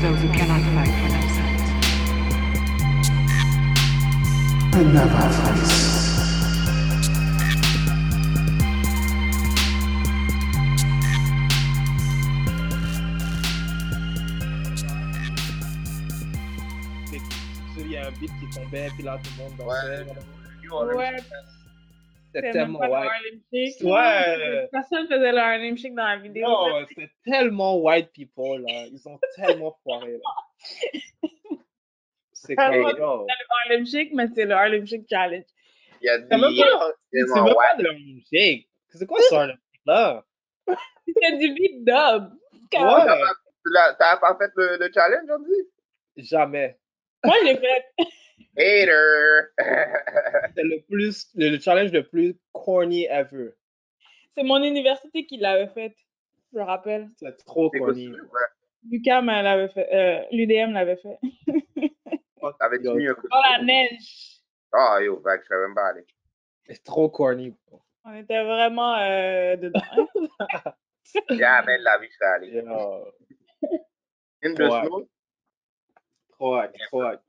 those who cannot fight for themselves. Il y a un beat qui tombait, puis là tout le monde dansait. Ouais. Ouais. C'était tellement le white. Harlem Shake. Ouais. Personne faisait le Harlem Shake dans la vidéo. Non, c'était tellement white people là. Ils ont tellement foiré là. C'est comme. C'est le Harlem Shake, mais c'est le Harlem Shake Challenge. Il y a C'est même dit, pas, c'est tellement même pas white. de Harlem Shake. C'est quoi là? là? C'était du beat dub. Ouais. T'as pas fait le, le challenge aujourd'hui? Jamais. Moi, j'ai fait. Hater! C'était le plus, le, le challenge le plus corny ever. C'est mon université qui l'avait fait. Je me rappelle. C'est trop C'est corny. Lucam elle l'avait fait. Euh, L'UDM l'avait fait. Un coup de Dans la pied? neige. Ah, yo, vague, je serais même pas allé. C'est trop corny. bro. On était vraiment euh, dedans. hein. Jamais de la vie, allé. Yo, In the Ouais. snow? trop hack, trop hack.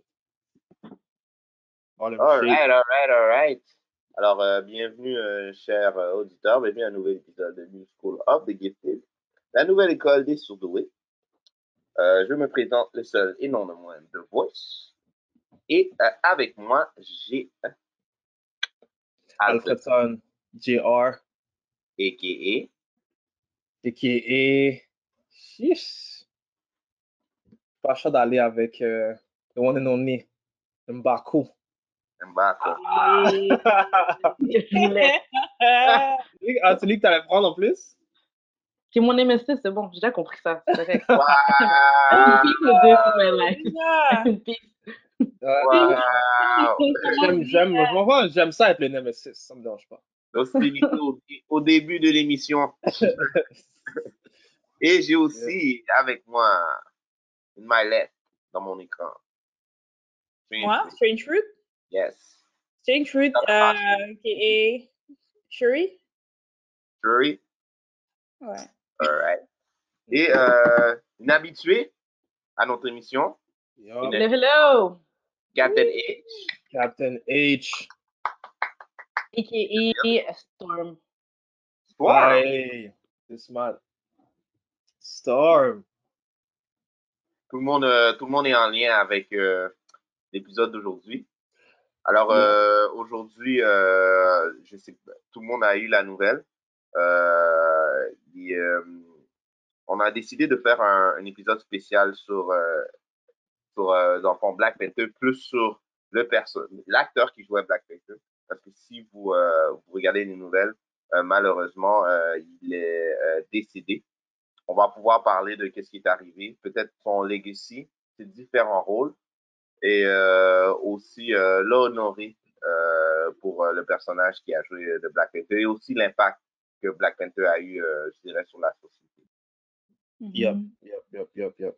All right, all right, all right. Alors, euh, bienvenue, euh, chers euh, auditeurs. Bienvenue à un nouvel épisode de New School of the Gifted, la nouvelle école des surdoués. Euh, je me présente le seul et non le moins de Voice. Et avec moi, j'ai Alfred, Alfredson, JR, a.k.a. a.k.a. Chiche. Pas le choix d'aller avec the one and only, Mbaku. Mbako. ah, c'est lui que t'allais prendre en plus? Qui est mon MSC, c'est bon, j'ai déjà compris ça. C'est correct. Wow! Une piece of this in my life. Ah, Une piece. Ouais, Wow! J'aime, j'aime, je m'en vais, j'aime ça être le Nemesis, ça me dérange pas. L'hostilité au, au début de l'émission. Et j'ai aussi avec moi une mallette dans mon écran. Moi. Strange Fruit? Yes. Strange Fruit, euh, a.k.a. Shuri? Jury. Ouais. Alright. Et euh, une habituée à notre émission, Yo, Une- Hello, hello. Captain H. Captain H. A.K.A. Storm. Wow. Hey, c'est smart. Storm. Tout le monde, euh, tout le monde est en lien avec euh, l'épisode d'aujourd'hui. Alors euh, aujourd'hui, euh, je sais, que tout le monde a eu la nouvelle. Euh, et, euh, on a décidé de faire un, un épisode spécial sur euh, sur euh, Black Panther, plus sur le l'acteur qui jouait Black Panther. Parce que si vous, euh, vous regardez les nouvelles, euh, malheureusement, euh, il est euh, décédé. On va pouvoir parler de qu'est-ce qui est arrivé, peut-être son legacy, ses différents rôles, et euh, aussi euh, l'honorer euh, pour euh, le personnage qui a joué de Black Panther et aussi l'impact que Black Panther a eu, euh, je dirais, sur la société. Yep, Mhm. yep, yep, yep, yep.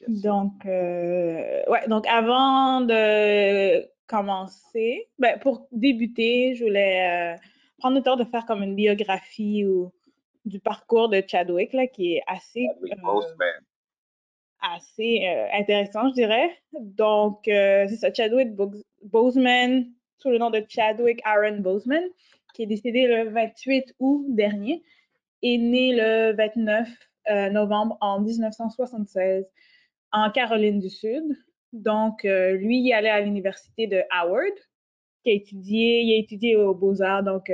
Yes, sir. Donc, euh, ouais, donc avant de commencer, ben, pour débuter, je voulais euh, prendre le temps de faire comme une biographie ou du parcours de Chadwick, là, qui est assez, Chadwick euh, Boseman. Assez euh, intéressant, je dirais. Donc, euh, c'est ça, Chadwick Bo- Boseman, sous le nom de Chadwick Aaron Boseman, qui est décédé le 28 août dernier. est né le 29 euh, novembre en 1976 en Caroline du Sud. Donc, lui, il allait à l'université de Howard, qui a étudié, il a étudié aux Beaux-Arts. Donc,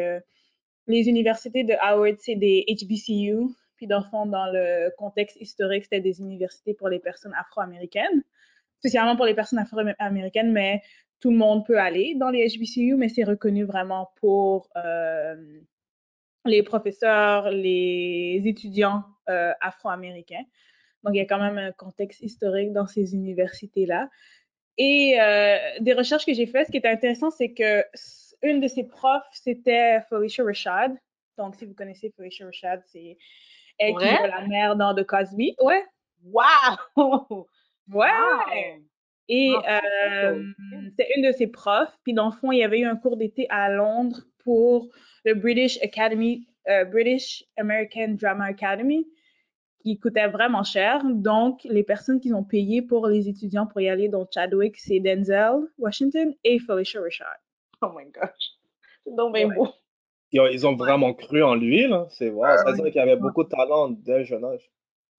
les universités de Howard, c'est des HBCU. Puis, dans le contexte historique, c'était des universités pour les personnes afro-américaines, spécialement pour les personnes afro-américaines, mais tout le monde peut aller dans les HBCU, mais c'est reconnu vraiment pour euh, les professeurs, les étudiants euh, afro-américains. Donc, il y a quand même un contexte historique dans ces universités-là. Et euh, des recherches que j'ai faites, ce qui est intéressant, c'est que une de ses profs, c'était Felicia Rashad. Donc, si vous connaissez Felicia Rashad, c'est elle qui joue la mère dans The Cosby. Ouais, Wow! ouais. Wow! Et ça, c'est une de ses profs. Puis dans le fond, il y avait eu un cours d'été à Londres pour le British Academy, euh, British American Drama Academy, qui coûtait vraiment cher. Donc, les personnes qui ont payé pour les étudiants pour y aller, dont Chadwick, c'est Denzel Washington et Felicia Rashad. Oh my gosh. C'est donc bien Ouais. beau. Ils ont, ils ont vraiment cru en lui, là. C'est vrai. Ça veut dire qu'il avait beaucoup de talent dès un jeune âge.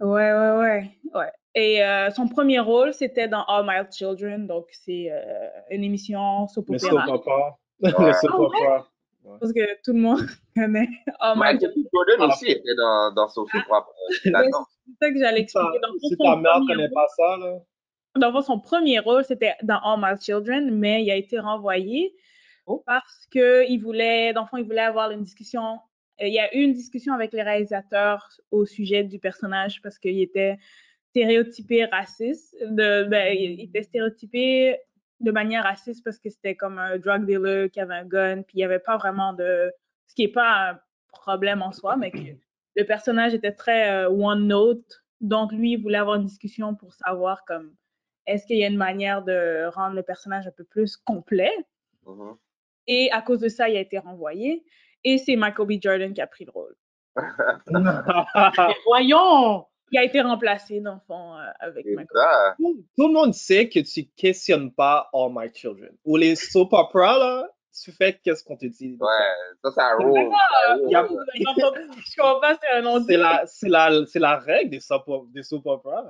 Ouais, ouais, ouais, ouais. Et euh, son premier rôle, c'était dans All My Children, donc c'est euh, une émission soap Le opéra. soap opera. Ouais. Le soap Ah ouais? opera. Parce que tout le monde connaît All My Michael Children. Jordan Ah. aussi était dans, dans Ouais, là-dedans. c'est ça que j'allais expliquer. Dans le fond, si ta mère premier connaît pas ça, là. dans le son premier rôle, c'était dans All My Children, mais il a été renvoyé. Parce que il voulait, dans le fond, il voulait avoir une discussion. euh, Il y a eu une discussion avec les réalisateurs au sujet du personnage parce qu'il était stéréotypé raciste. De, ben, il était stéréotypé de manière raciste parce que c'était comme un drug dealer qui avait un gun, puis il n'y avait pas vraiment de. Ce qui n'est pas un problème en soi, mais que le personnage était très euh, one note. Donc, lui, il voulait avoir une discussion pour savoir comme est-ce qu'il y a une manière de rendre le personnage un peu plus complet? Mhm. Et à cause de ça, il a été renvoyé. Et c'est Michael B. Jordan qui a pris le rôle. Voyons! Il a été remplacé, dans le fond, euh, avec Michael. ça. Tout tout le monde sait que tu questionnes pas All My Children. Ou les soap opera, là, tu fais qu'est-ce qu'on te dit. Ouais, ça, ça roule. A- Je comprends pas, c'est un nom C'est la, c'est la, la règle des soap, des soap opera.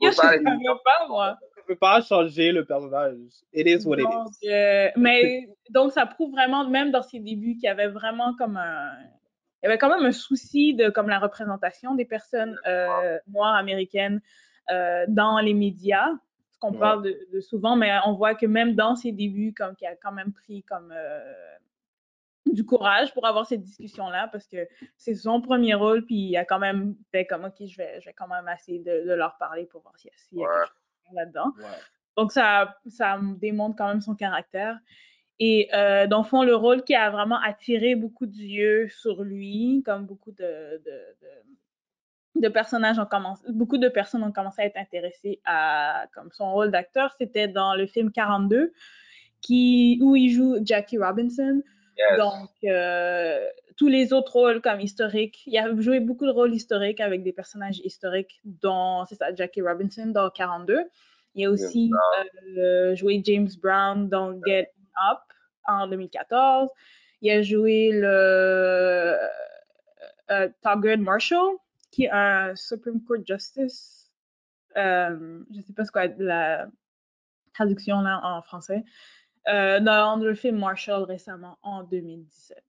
Je savais pas, moi. Tu peux pas changer le personnage. It is what it is. euh, mais donc ça prouve vraiment, même dans ses débuts, qu'il y avait vraiment comme un, il y avait quand même un souci de comme la représentation des personnes euh, noires américaines euh, dans les médias, ce qu'on Ouais. parle de, de souvent, mais on voit que même dans ses débuts, comme qu'il a quand même pris comme euh, du courage pour avoir cette discussion-là, parce que c'est son premier rôle, puis il a quand même fait comme ok, je vais, je vais quand même essayer de, de leur parler pour voir s'il y a, s'il y a Ouais. quelque chose là-dedans. Ouais. Donc, ça, ça démontre quand même son caractère. Et euh, dans le fond, le rôle qui a vraiment attiré beaucoup d'yeux sur lui, comme beaucoup de, de, de, de personnages ont commencé, beaucoup de personnes ont commencé à être intéressées à comme son rôle d'acteur, c'était dans le film 42, qui, où il joue Jackie Robinson. Yes. Donc, euh, tous les autres rôles comme historiques, il a joué beaucoup de rôles historiques avec des personnages historiques, dont, c'est ça, Jackie Robinson dans 42. Il a aussi euh, joué James Brown dans Get Up en 2014. Il a joué le euh, Thurgood Marshall, qui est un Supreme Court Justice. Euh, je ne sais pas ce qu'est la traduction là en français. Euh, dans le film Marshall récemment en 2017.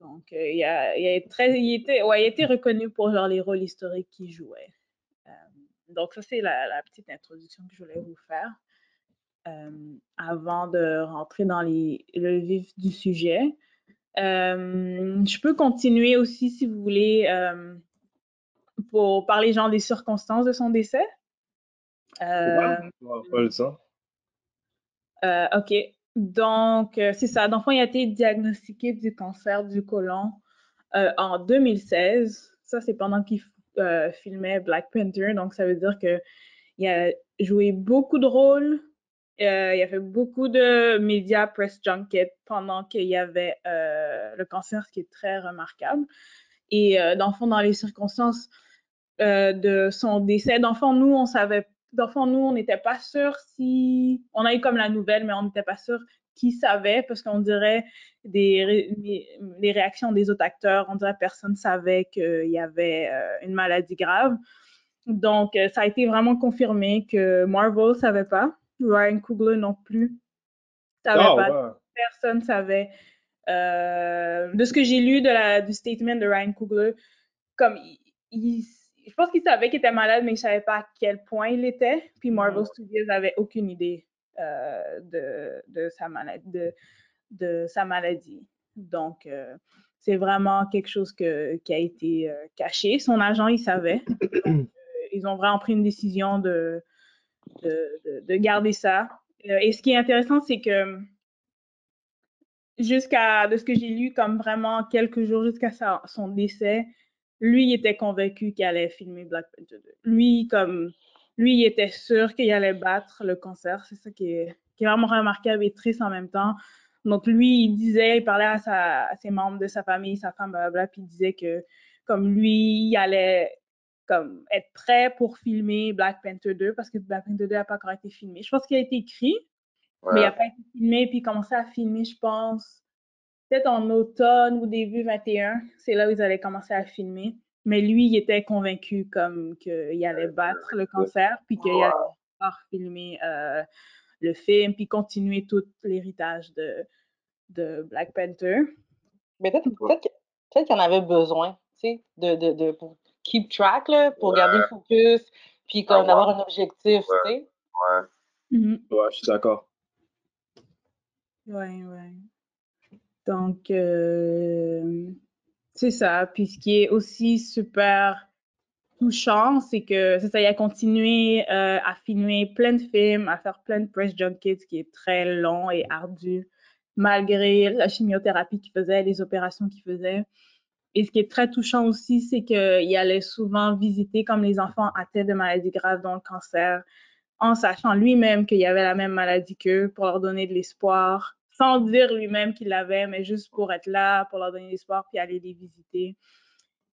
Donc, euh, il, a, il, a très, il, était, ouais, il a été reconnu pour genre, les rôles historiques qu'il jouait. Euh, donc, ça, c'est la, la, petite introduction que je voulais vous faire euh, avant de rentrer dans les, le vif du sujet. Je peux continuer aussi, si vous voulez, pour parler genre des circonstances de son décès. Euh, ouais, ça. Euh, OK. Donc, euh, c'est ça. Dans le fond, il a été diagnostiqué du cancer du côlon euh, en 2016. Ça, c'est pendant qu'il euh, filmait Black Panther. Donc, ça veut dire qu'il a joué beaucoup de rôles. Il a fait beaucoup de médias press junket pendant qu'il y avait le cancer, ce qui est très remarquable. Et euh, dans les circonstances de son décès, fond, nous, on savait dans le fond, nous, on n'était pas sûr si. On a eu comme la nouvelle, mais on n'était pas sûr qui savait, parce qu'on dirait des ré- les, réactions des autres acteurs, on dirait que personne savait qu'il y avait euh, une maladie grave. Donc, euh, ça a été vraiment confirmé que Marvel savait pas, Ryan Coogler non plus savait Ah, pas, personne savait. Euh, de ce que j'ai lu de la, du statement de Ryan Coogler, comme il, il- je pense qu'il savait qu'il était malade, mais il savait pas à quel point il était. Puis Marvel Studios avait aucune idée euh, de, de sa maladie, de, de sa maladie. Donc, euh, c'est vraiment quelque chose que, qui a été euh, caché. Son agent, il savait. Donc, ils ont vraiment pris une décision de, de, de- de garder ça. Et ce qui est intéressant, c'est que jusqu'à, de ce que j'ai lu, comme vraiment quelques jours jusqu'à son décès, lui, il était convaincu qu'il allait filmer Black Panther 2. Lui, comme, lui, il était sûr qu'il allait battre le cancer. C'est ça qui est, qui est vraiment remarquable et triste en même temps. Donc, lui, il disait, il parlait à, sa, à ses membres de sa famille, sa femme, blablabla, puis il disait que, comme lui, il allait comme être prêt pour filmer Black Panther 2 parce que Black Panther 2 n'a pas encore été filmé. Je pense qu'il a été écrit, mais il n'a pas été filmé, puis il commençait à filmer, je pense, peut-être en automne ou début 21. C'est là où ils allaient commencer à filmer. Mais lui, il était convaincu comme qu'il allait battre le cancer, puis qu'il allait pouvoir filmer euh, le film, puis continuer tout l'héritage de, de Black Panther. Mais peut-être peut-être que- peut-être qu'il en avait besoin, tu sais, de, de, de, pour keep track, là, pour garder le focus, puis comme Ouais. d'avoir un objectif, tu sais. Ouais. Mhm. Ouais, je suis d'accord. Ouais, ouais. Donc, euh, c'est ça. Puis ce qui est aussi super touchant, c'est que c'est ça, il a continué euh, à filmer plein de films, à faire plein de press junkets, qui est très long et ardu, malgré la chimiothérapie qu'il faisait, les opérations qu'il faisait. Et ce qui est très touchant aussi, c'est qu'il allait souvent visiter comme les enfants atteints de maladies graves, dont le cancer, en sachant lui-même qu'il y avait la même maladie qu'eux, pour leur donner de l'espoir, sans dire lui-même qu'il l'avait, mais juste pour être là, pour leur donner l'espoir, puis aller les visiter.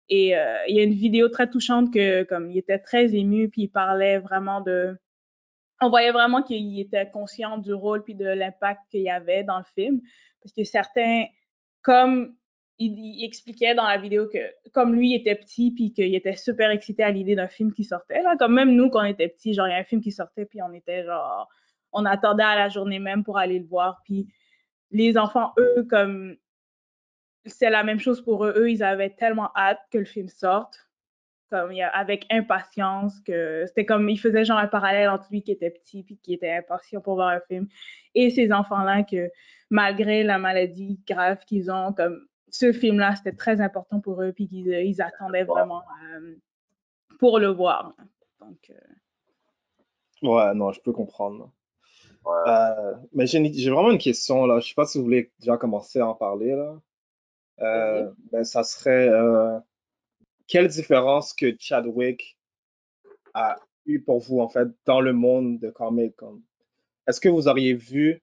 Et euh, il y a une vidéo très touchante que, comme, il était très ému, puis il parlait vraiment de... On voyait vraiment qu'il était conscient du rôle puis de l'impact qu'il y avait dans le film. Parce que certains, comme il, expliquait dans la vidéo que comme lui il était petit puis qu'il était super excité à l'idée d'un film qui sortait là comme même nous quand on était petits genre il y a un film qui sortait puis on était genre on attendait à la journée même pour aller le voir puis les enfants eux comme c'est la même chose pour eux. Eux ils avaient tellement hâte que le film sorte. Comme avec impatience que c'était comme il faisait genre un parallèle entre lui qui était petit puis qui était impatient pour voir un film et ces enfants là que malgré la maladie grave qu'ils ont comme ce film là c'était très important pour eux puis qu'ils euh, ils attendaient vraiment euh, pour le voir. Donc euh, Ouais, non, je peux comprendre. Euh, mais j'ai vraiment une question là. Je sais pas si vous voulez déjà commencer à en parler là. Euh, ben, ça serait euh, quelle différence que Chadwick a eu pour vous en fait dans le monde de comic comme? Est-ce que vous auriez vu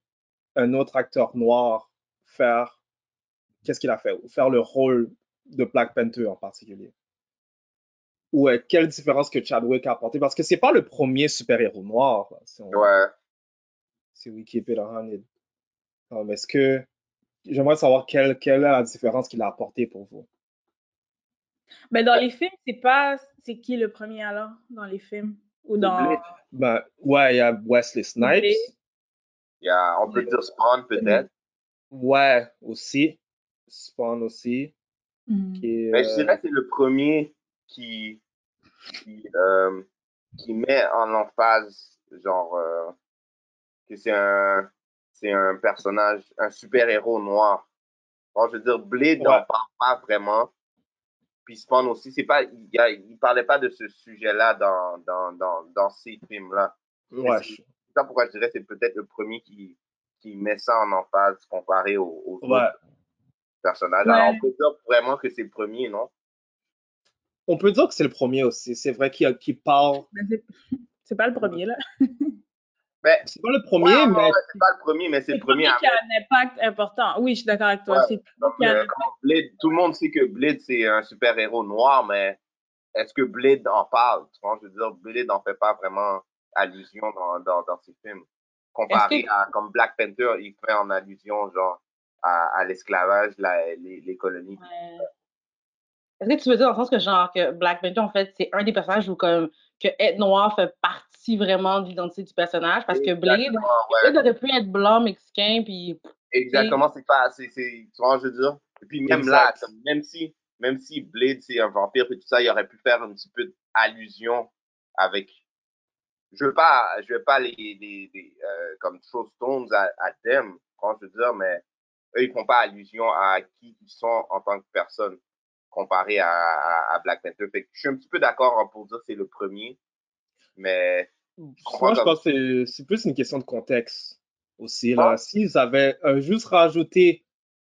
un autre acteur noir faire qu'est-ce qu'il a fait? Faire le rôle de Black Panther en particulier? Ou euh, quelle différence que Chadwick a apporté? Parce que c'est pas le premier super-héros noir. là, si on- Ouais. Si we keep it a hundred. Um, Est-ce que j'aimerais savoir quelle, quelle est la différence qu'il a apporté pour vous? ben dans les films c'est pas c'est qui le premier alors dans les films? Ou dans. Ben, ouais, il y a Wesley Snipes. Il y a, on peut dire Spawn peut-être. Ouais, aussi. Spawn aussi. Mhm. Qui est, Mais je euh, c'est le premier qui, qui, euh, qui met en emphase, genre, euh, que c'est un, c'est un personnage, un super-héros noir. Bon, je veux dire, Blade n'en Ouais. parle pas vraiment. Puis Spawn aussi, c'est pas, il, il parlait pas de ce sujet-là dans, dans, dans, dans ces films-là. ouais, c'est- ça pourquoi je dirais que c'est peut-être le premier qui, qui met ça en emphase comparé aux, aux ouais. autres personnages. Ouais. Alors, on peut dire vraiment que c'est le premier, non? On peut dire que c'est le premier aussi. C'est vrai qu'il qu'il parle. Ben, c'est pas le premier là Mais, C'est pas le premier, ouais, mais c'est pas le premier, mais c'est le premier qui a un impact important oui je suis d'accord avec toi Ouais. Donc, euh, Blade, tout le monde sait que Blade, c'est un super-héros noir, mais est-ce que Blade en parle? Tu vois, je veux dire, Blade n'en fait pas vraiment allusion dans, dans, dans ses films. comparé que- à comme Black Panther, il fait en allusion genre à, à l'esclavage, la- les, les colonies. Ouais. Est-ce que tu veux dire dans le sens que genre que Black Panther en fait c'est un des personnages où comme que être noir fait partie vraiment de l'identité du personnage? Parce que Blade, ouais. Blade aurait pu être blanc mexicain puis Exactement, c'est pas, c'est, c'est, tu vois, je veux dire? Et puis même Exact. là, même si, même si Blade c'est un vampire et tout ça, il aurait pu faire un petit peu d'allusion avec. Je veux pas, je veux pas les, les, les, euh, comme throw stones à, à them, quand je veux dire, mais eux ils font pas allusion à qui ils sont en tant que personne comparé à, à, à Black Panther. Fait que je suis un petit peu d'accord pour dire que c'est le premier, mais Moi, je pense que c'est- plus une question de contexte aussi. Là. S'ils avaient euh, juste rajouté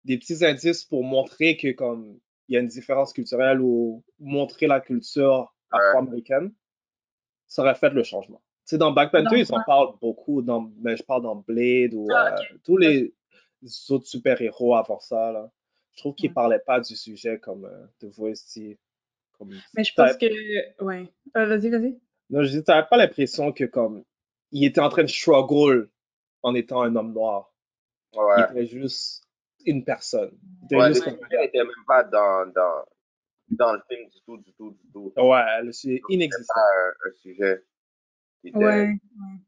des petits indices pour montrer que comme il y a une différence culturelle ou montrer la culture afro-américaine, ça aurait fait le changement. Tu sais, dans Black Panther, ils en parlent beaucoup, dans, mais je parle dans Blade ou Ah, euh, tous les autres super-héros avant ça. Là. Je trouve qu'ils Ouais. parlaient pas du sujet comme euh, The Voice dit. Comme, Mais je pense que. Ouais. Euh, vas-y, vas-y. non, je dis, t'avais pas l'impression que comme il était en train de struggle en étant un homme noir. ouais. Il était juste une personne. Il était juste même pas dans, dans, dans le film du tout, du tout, du tout. Ouais, le sujet inexistant. pas un, un sujet qui était. Ouais.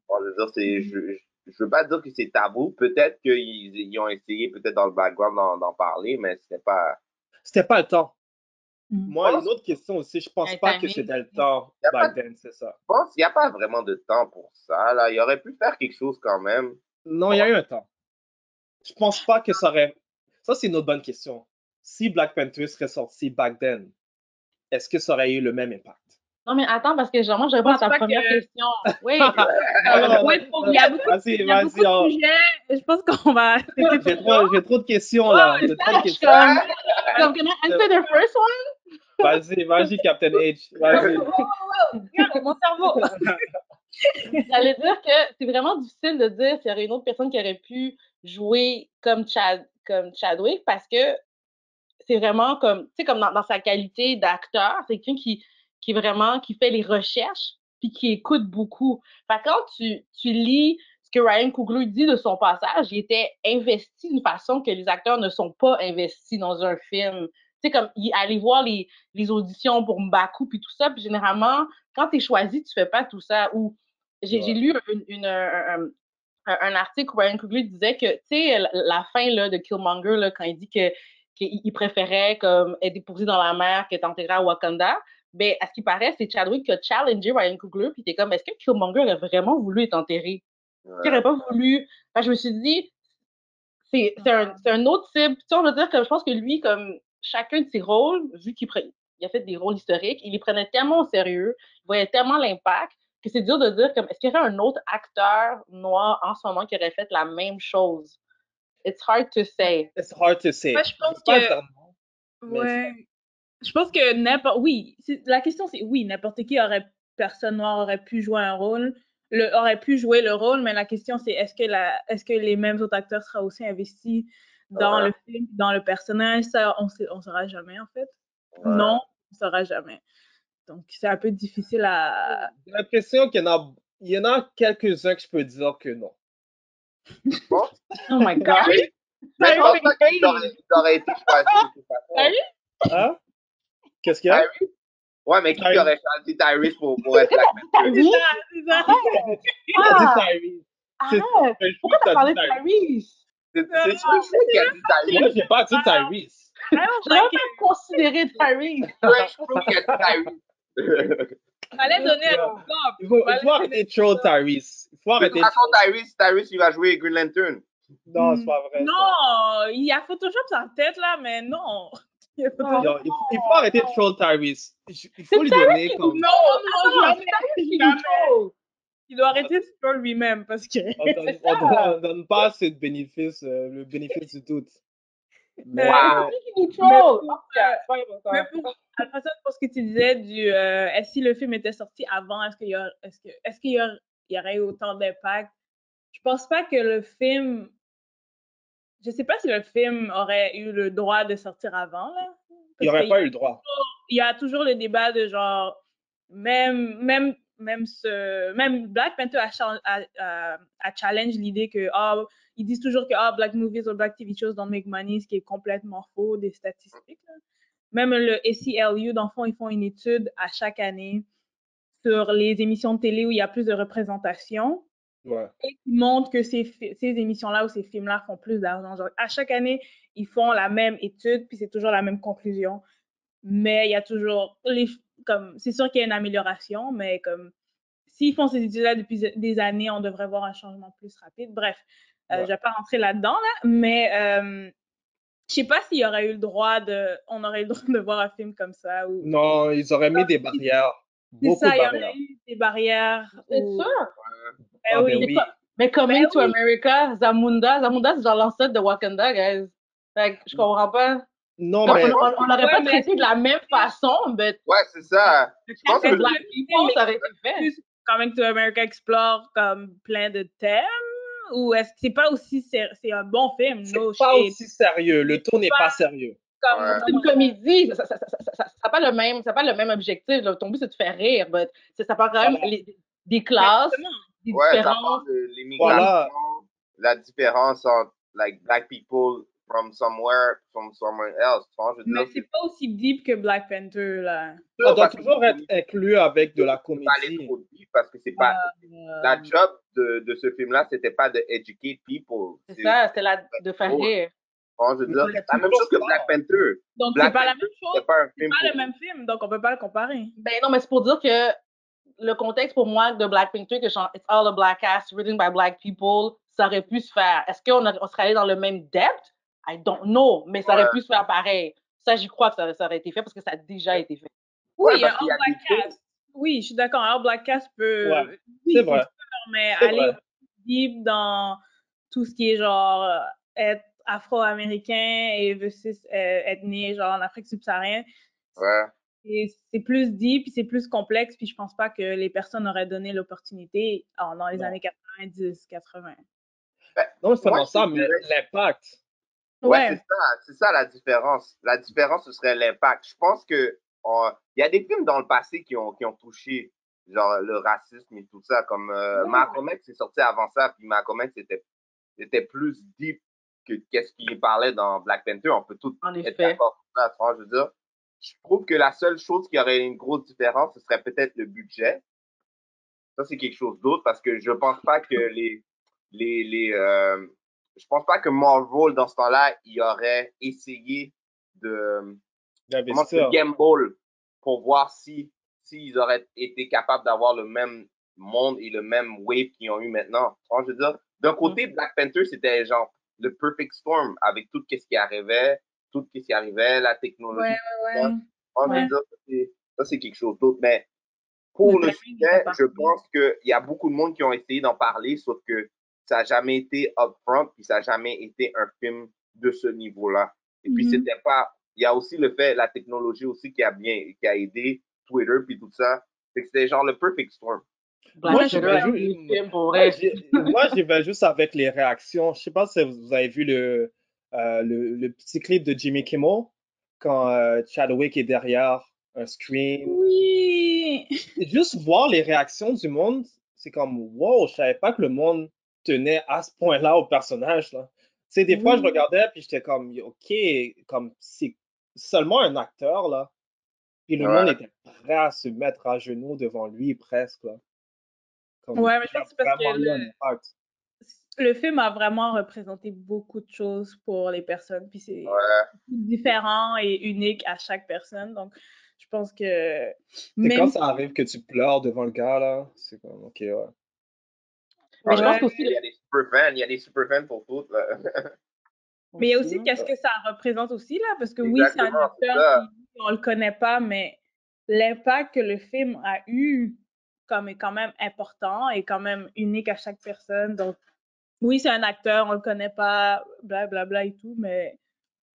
Bon, je veux dire, c'est, je, veux pas dire que c'est tabou. Peut-être qu'ils ils ont essayé, peut-être dans le background, d'en, parler, mais c'était pas. C'était pas le temps. Mm. Moi, une autre question aussi, je pense pas que c'était le temps back pas- then, c'est ça. Je pense qu'il n'y a pas vraiment de temps pour ça. Là. Il aurait pu faire quelque chose quand même. Non, il y a eu un temps. Je pense pas que ça aurait. Ça, c'est une autre bonne question. Si Black Panther serait sorti back then, est-ce que ça aurait eu le même impact? Non, mais attends, parce que genre, moi, je réponds à ta première que- question. Oui. Alors, Ouais, il y a beaucoup, Vas-y, il y a beaucoup on- de sujets. Je pense qu'on va. J'ai trop, j'ai trop de questions là. J'ai trop de questions. comme, can I answer the first one? Vas-y, vas-y, Captain H. Vas-y. Mon cerveau. J'allais dire que c'est vraiment difficile de dire s'il y aurait une autre personne qui aurait pu jouer comme, Chad, comme Chadwick parce que c'est vraiment comme, tu sais, comme dans, dans sa qualité d'acteur, c'est quelqu'un qui, qui vraiment, qui fait les recherches puis qui écoute beaucoup. Fait quand tu, tu lis ce que Ryan Coogler dit de son passage, il était investi d'une façon que les acteurs ne sont pas investis dans un film. Tu sais, comme, il- aller voir les, les auditions pour Mbaku puis tout ça, puis généralement, quand tu es choisi, tu fais pas tout ça. Ou j'ai Ouais. lu une, une- un, un- un- un article où Ryan Coogler disait que, tu sais, la, la fin là, de Killmonger, là, quand il dit que qu'il il préférait comme être déposé dans la mer qu'être enterré à Wakanda, ben, à ce qui paraît, c'est Chadwick qui a challengé Ryan Coogler, puis t'es comme, est-ce que Killmonger aurait vraiment voulu être enterré? Ouais. Qui aurait pas voulu? Que je me suis dit, c'est c'est un, c'est un autre type. Tu sais, on va dire que je pense que lui, comme chacun de ses rôles, vu qu'il pre- il a fait des rôles historiques, il les prenait tellement au sérieux, il voyait tellement l'impact, que c'est dur de dire comme est-ce qu'il y aurait un autre acteur noir en ce moment qui aurait fait la même chose? It's hard to say. It's hard to say. Moi, je pense que- mais Ouais. Je pense que n'importe. Oui, la question c'est oui, n'importe qui aurait, personne noire aurait pu jouer un rôle, le, aurait pu jouer le rôle, mais la question c'est est-ce que, la, est-ce que les mêmes autres acteurs seraient aussi investis dans Ouais. le film, dans le personnage? Ça, on ne saura jamais en fait. Ouais. Non, on ne saura jamais. Donc, c'est un peu difficile à. J'ai l'impression qu'il y en a, il y en a quelques-uns que je peux dire que non. Oh my god. Mais je pense pas qu'il aurait, il aurait été. Sérieux? Hein? Qu'est-ce qu'il y a? Tyrese? Ouais, mais qui Tyrese. aurait choisi Tyrese pour, pour être Black Panther? Oui? C'est ça. Qui a dit Tyrese? C'est- Arrête! c'est Pourquoi t'as parlé dit de Tyrese. Tyrese? C'est c'est Chou qui a dit Moi, Tyrese. j'ai pas dit Tyrese. Vraiment, Je devrais même considérer Tyrese. C'est Chou qui a dit Tyrese. fallait donner un exemple. Il faut, il faut arrêter de troll Tyrese. Il faut arrêter de Tyrese, Tyrese, il va jouer Green Lantern. Non, c'est pas vrai. ça. Non, il y a Photoshop sur la tête là, mais non. Il. Yo, il, faut, arrêter de troll Tyrese. Il faut lui donner comme. Non, non, Attends, jamais. Il doit arrêter de troll lui-même parce que. On donne, on donne- on donne pas de bénéfice, euh, le bénéfice du doute. Mais, Wow. C'est qui nous troll? Mais Oh, pour, euh. Mais pour, Alpha, pour ce que tu disais du euh, est-ce si le film était sorti avant, est-ce qu'il y, a- est-ce que, est-ce qu'il y, a- il y aurait eu autant d'impact? Je pense pas que le film. Je sais pas si le film aurait eu le droit de sortir avant, là. il Parce aurait qu'il pas eu le droit. il y a toujours le débat de genre, même, même, même ce, même Black Panther a, cha- a, a- a challenge l'idée que, ah, ils disent toujours que, ah, Black movies or Black TV shows don't make money, ce qui est complètement faux des statistiques. là. Même le ACLU, dans le fond, ils font une étude à chaque année sur les émissions de télé où il y a plus de représentation Ouais. et qui montrent que ces, ces émissions-là ou ces films-là font plus d'argent. Genre, à chaque année, ils font la même étude, puis c'est toujours la même conclusion. Mais il y a toujours, les, comme, c'est sûr qu'il y a une amélioration, mais comme, s'ils font ces études-là depuis des années, on devrait voir un changement plus rapide. Bref, euh, Ouais. je vais pas rentrer là-dedans, là, mais euh, je sais pas s'il y aurait eu le droit de, on aurait eu le droit de voir un film comme ça. Ou, Non, ils auraient mis des barrières. c'est Beaucoup ça, de il y aurait eu des barrières. C'est ou- sûr. Ben Ah, oui. ben oui. Mais Coming Ben to oui. America, Zamunda, Zamunda, c'est genre l'ancêtre de Wakanda, guys. Fait que je comprends pas. Non, Comme mais on, l'aurait pas mais- traité de la même façon, mais Ouais, c'est ça. Je pense que People, ça aurait été fait. plus Coming to America explore comme plein de thèmes ou est-ce que c'est pas aussi c'est un bon film? C'est no pas shade. aussi sérieux. Le ton n'est pas sérieux. comme Ouais. Une comédie, ça n'a ça, ça, ça, ça, ça a pas, le même- ça pas le même objectif. là. Ton but, c'est de faire rire, mais ça, ça parle quand même les- des classes, Exactement. Des Ouais, ça différences. parle de l'immigration, Voilà. la différence entre like black people from somewhere from somewhere else. Tu vois, je mais c'est pas aussi deep que Black Panther là Ça doit toujours être inclus avec de la pas aller comédie. trop deep parce que c'est pas Euh, la job de, de ce film-là, c'était pas de educate people. C'est ça, c'était là de faire Oh. rire. Je veux dire, la même chose que. Black Panther. donc c'est pas la même chose C'est pas pas le même film donc on peut pas le comparer Ben non, mais c'est pour dire que le contexte pour moi de Black Panther, que genre, it's all a black cast, written by black people, ça aurait pu se faire. Est-ce qu'on on serait allé dans le même depth? I don't know, mais ça aurait Ouais. pu se faire pareil. Ça, j'y crois que ça, ça aurait été fait parce que ça a déjà été fait. Oui un des je suis d'accord un Black Cast peut Ouais, oui, c'est vrai. sûr, mais C'est aller vrai. deep dans tout ce qui est genre euh, être afro-américain et versus euh, être né genre en Afrique subsaharienne Ouais. C'est plus deep, puis c'est plus complexe, puis je pense pas que les personnes auraient donné l'opportunité en- dans les Non. années 90, 80. Non, c'est Moi, pas je ça, mais l'impact. Ouais, Ouais. c'est ça, c'est ça la différence. La différence, ce serait l'impact. Je pense que il y a des films dans le passé qui ont, qui ont touché genre le racisme et tout ça, comme euh, Ouais. Malcolm X c'est sorti avant ça, puis Malcolm X c'était c'était plus deep que qu'est-ce qu'il parlait dans Black Panther. On peut tout En être effet. d'accord sur ça, je veux dire. Je trouve que la seule chose qui aurait une grosse différence, ce serait peut-être le budget. Ça, c'est quelque chose d'autre parce que je pense pas que les, les, les, euh, je pense pas que Marvel, dans ce temps-là, il aurait essayé de, D'investir. se gamble pour voir si, s'ils auraient été capables d'avoir le même monde et le même wave qu'ils ont eu maintenant. Je veux dire, d'un côté, Black Panther, c'était genre le perfect storm avec tout ce qui arrivait, tout ce qui arrivait, la technologie. Ouais, ouais, ouais. Dire, ça, c'est- quelque chose d'autre. Mais pour Le sujet, je pense qu'il y a beaucoup de monde qui ont essayé d'en parler, sauf que ça n'a jamais été upfront, puis ça n'a jamais été un film de ce niveau-là. Et puis, Mhm. c'était pas. Il y a aussi le fait, la technologie aussi qui a bien, qui a aidé Twitter, puis tout ça. C'est que c'était genre le perfect storm. Black Moi, j'imagine- vais juste avec les réactions. Je sais pas si vous avez vu le, euh, le, le petit clip de Jimmy Kimmel quand euh, Chadwick est derrière un screen. Oui. Juste voir les réactions du monde, c'est comme wow, je savais pas que le monde tenait à ce point-là au personnage. Là. Tu sais, des fois, je regardais puis j'étais comme ok, comme c'est seulement un acteur là. Puis le Ouais. monde était prêt à se mettre à genoux devant lui presque. Là. Comme, Ouais, mais je pense que c'est parce que le-. Le film a vraiment représenté beaucoup de choses pour les personnes, puis c'est Ouais. différent et unique à chaque personne. Donc, je pense que C'est même quand ça arrive que tu pleures devant le gars là, c'est comme ok ouais. Mais je pense qu'aussi, Il y a des super fans, il y a des super fans pour tout. là. Mais il y a aussi qu'est-ce que ça représente aussi, là, parce que oui, c'est un acteur qui, on le connaît pas, mais l'impact que le film a eu comme est quand même important et quand même unique à chaque personne. Donc, oui, c'est un acteur, on le connaît pas, blablabla bla, bla et tout, mais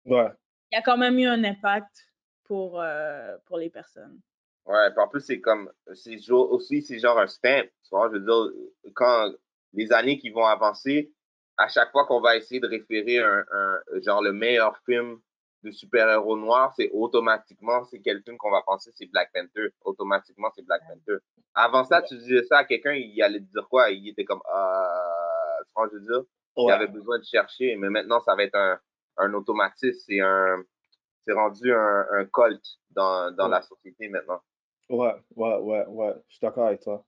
Ouais. il y a quand même eu un impact pour, euh, pour les personnes. Ouais, puis en plus, c'est comme, c'est aussi, c'est genre un stamp. Tu vois, je veux dire, quand les années qui vont avancer, à chaque fois qu'on va essayer de référer un, un genre le meilleur film de super-héros noirs, c'est automatiquement, c'est quel film qu'on va penser, c'est Black Panther. Automatiquement, c'est Black Panther. Avant ça, tu disais ça à quelqu'un, il allait te dire quoi? Il était comme, euh, que je veux dire? Il Ouais. avait besoin de chercher, mais maintenant, ça va être un, un automatisme, c'est un, c'est rendu un, un culte dans, dans Ouais. la société maintenant. Ouais, ouais, ouais, ouais. Je suis d'accord avec toi.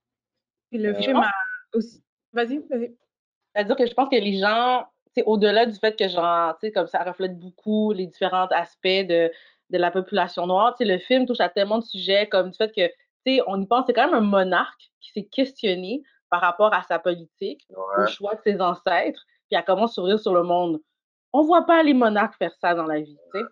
Puis le Euh, film a aussi. Vas-y, vas-y. C'est-à-dire que je pense que les gens, c'est au-delà du fait que genre, tu sais, comme ça reflète beaucoup les différents aspects de, de la population noire. Tu sais, le film touche à tellement de sujets comme du fait que, tu sais, on y pense, c'est quand même un monarque qui s'est questionné par rapport à sa politique, au Ouais. choix de ses ancêtres, puis à comment s'ouvrir sur le monde. On voit pas les monarques faire ça dans la vie, tu sais.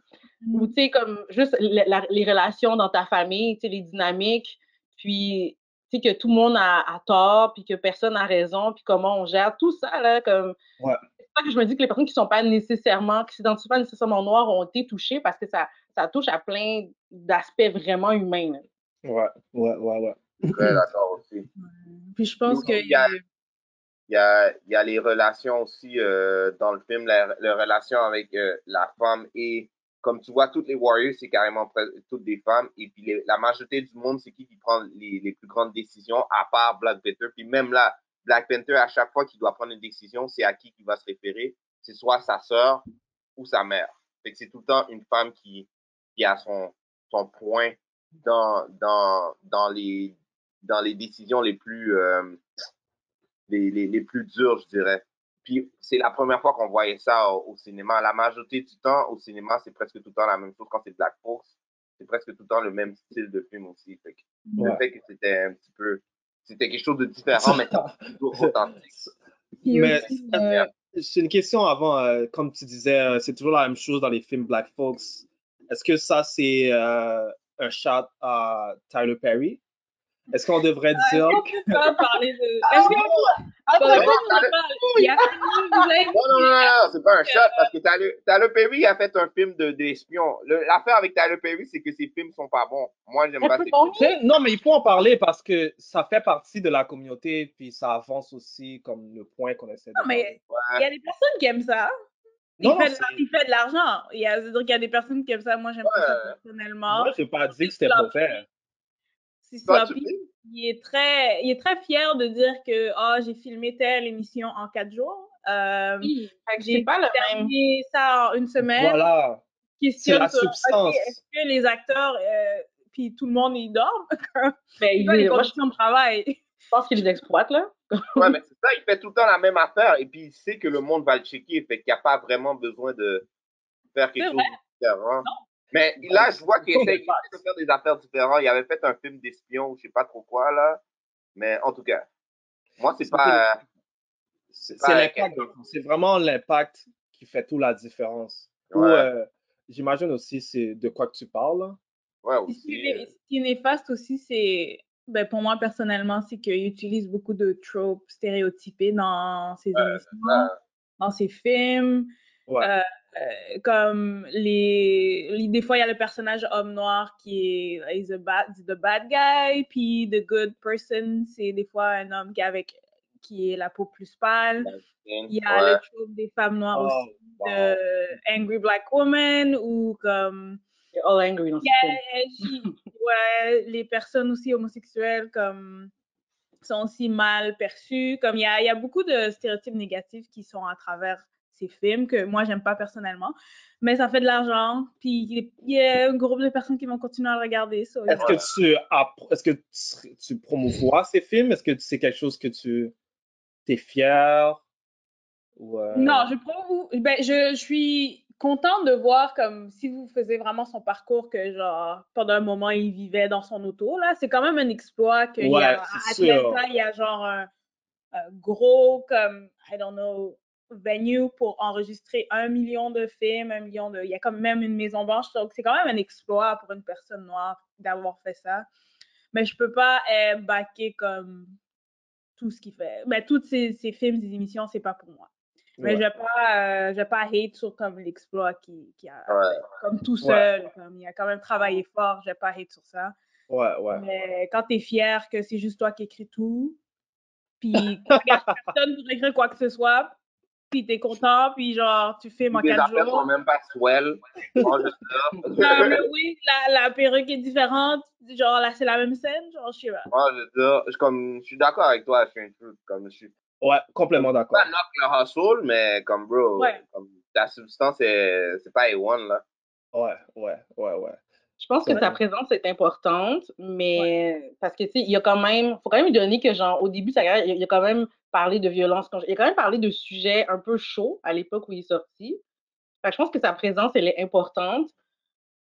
Ou, tu sais, comme juste la- la- les relations dans ta famille, tu sais, les dynamiques, puis, tu sais, que tout le monde a, a tort, puis que personne n'a raison, puis comment on gère tout ça, là, comme... Ouais. C'est ça que je me dis que les personnes qui sont pas nécessairement, qui s'identifient pas nécessairement noires ont été touchées parce que ça, ça touche à plein d'aspects vraiment humains, là. Ouais, ouais, ouais, ouais. Très d'accord aussi. Puis je pense que. il y a- Il y a, il y a les relations aussi euh, dans le film, la, la relation avec euh, la femme et, comme tu vois, toutes les Warriors, c'est carrément toutes des femmes. Et puis les- la majorité du monde, c'est qui qui prend les, les plus grandes décisions, à part Black Panther. Puis même là, Black Panther, à chaque fois qu'il doit prendre une décision, c'est à qui qu'il va se référer. C'est soit sa sœur ou sa mère. Fait que c'est tout le temps une femme qui, qui a son, son point dans, dans, dans, les, dans les décisions les plus... euh, les, les, les plus durs, je dirais. Puis c'est la première fois qu'on voyait ça au, au cinéma. La majorité du temps, au cinéma, c'est presque tout le temps la même chose. Quand c'est Black Fox, c'est presque tout le temps le même style de film aussi. Fait que Ouais. Le fait que c'était un petit peu... C'était quelque chose de différent, mais toujours authentique. Mais euh, c'est une question avant, euh, comme tu disais, euh, c'est toujours la même chose dans les films Black Folks. Est-ce que ça, c'est euh, un shot à Tyler Perry? Est-ce qu'on devrait dire on peut pas parler de. Est-ce que. Attends, non, attends, on en parle. Il y a fini, vous avez- Non, non, non, non, non, c'est pas un shot parce que Tyler, Perry a fait un film de d'espion. Le- L'affaire avec Tyler Perry, c'est que ses films sont pas bons. Moi, j'aime pas ses films. Non, mais il faut en parler parce que ça fait partie de la communauté, puis ça avance aussi comme le point qu'on essaie de Non, mais il y a des personnes qui aiment ça. Il, Non, non, fait, de il fait de l'argent. Il y a, qu'il y a des personnes qui aiment ça. Moi, j'aime pas ça Ouais. personnellement. Moi, je n'ai pas dit que c'était Sloppy. mauvais. Dis? Il est très, il est très fier de dire que ah j'ai filmé telle émission en quatre jours. Euh, Oui, j'ai pas le même. terminé ça en une semaine. Voilà, c'est Questionne la sur, substance. est-ce que les acteurs euh, puis tout le monde ils dorment? Ben, C'est il- les moi, je conditions de travail? pense qu'ils les exploitent, là. Ouais, mais c'est ça, il fait tout le temps la même affaire et puis il sait que le monde va le checker, fait qu'il n'y a pas vraiment besoin de faire quelque chose de différent. Mais là, je vois qu'il essaie, de faire des affaires différentes. Il avait fait un film d'espion, je sais pas trop quoi, là. Mais en tout cas, moi, c'est pas. C'est l'impact, c'est vraiment l'impact qui fait toute la différence. Ou, Ouais. euh, j'imagine aussi c'est de quoi que tu parles. là. Ouais, Puis Ce qui aussi. est, ce qui est néfaste aussi, c'est, ben, pour moi personnellement, c'est qu'il utilise beaucoup de tropes stéréotypés dans ses émissions, dans ses films. Ouais. Euh, comme les, les- des fois il y a le personnage homme noir qui est is a bad, the bad guy puis the good person c'est des fois un homme qui est avec qui est la peau plus pâle il y a Ouais. le trope des femmes noires Oh, aussi wow. de angry black woman ou comme They're all angry dans Yeah, she- ouais, les personnes aussi homosexuelles comme sont aussi mal perçues. Comme il y a, il y a beaucoup de stéréotypes négatifs qui sont à travers ces films que moi j'aime pas personnellement, mais ça fait de l'argent. Puis il y a un groupe de personnes qui vont continuer à le regarder. so, Est-ce que tu est-ce que tu, tu promouvois ces films? Est-ce que c'est quelque chose que tu es fier? Ou, euh, Non, je promou- ben, je, je suis contente de voir comme si vous faisiez vraiment son parcours que genre pendant un moment il vivait dans son auto là, c'est quand même un exploit y Ouais, a à sûr. Atlanta, il y a genre un, un gros comme I don't know venue pour enregistrer un million de films, un million de il y a quand même une maison blanche donc c'est quand même un exploit pour une personne noire d'avoir fait ça. Mais je peux pas euh, backer comme tout ce qu'il fait. Mais tous ces, ces films, ces émissions, c'est pas pour moi. Mais Ouais. je vais pas, euh, je vais pas hate sur comme l'exploit qui, qui a Ouais. comme tout Ouais. seul, comme il a quand même travaillé fort, je vais pas hate sur ça. Ouais, ouais. Mais quand tu es fier que c'est juste toi qui écris tout, puis que tu regardes personne pour écrire quoi que ce soit, puis t'es content, puis genre, tu fais en Les quatre affaires sont jours. même pas swell. Je veux dire. oui, la, la perruque est différente, genre, là, c'est la même scène, genre, je sais pas. Moi, je veux dire, je, comme, je suis d'accord avec toi, je suis un truc, comme, je suis Ouais, complètement d'accord. pas knock le hustle, mais comme, bro, Ouais. comme, ta substance, est- c'est pas A1, là. Ouais, ouais, ouais, ouais. Je pense que Ouais. sa présence est importante, mais parce que, tu sais, il y a quand même, faut quand même lui donner que, genre, au début de sa carrière, il il a quand même parlé de violence. Il a quand même parlé de sujets un peu chauds à l'époque où il est sorti. Fait que je pense que sa présence, elle est importante.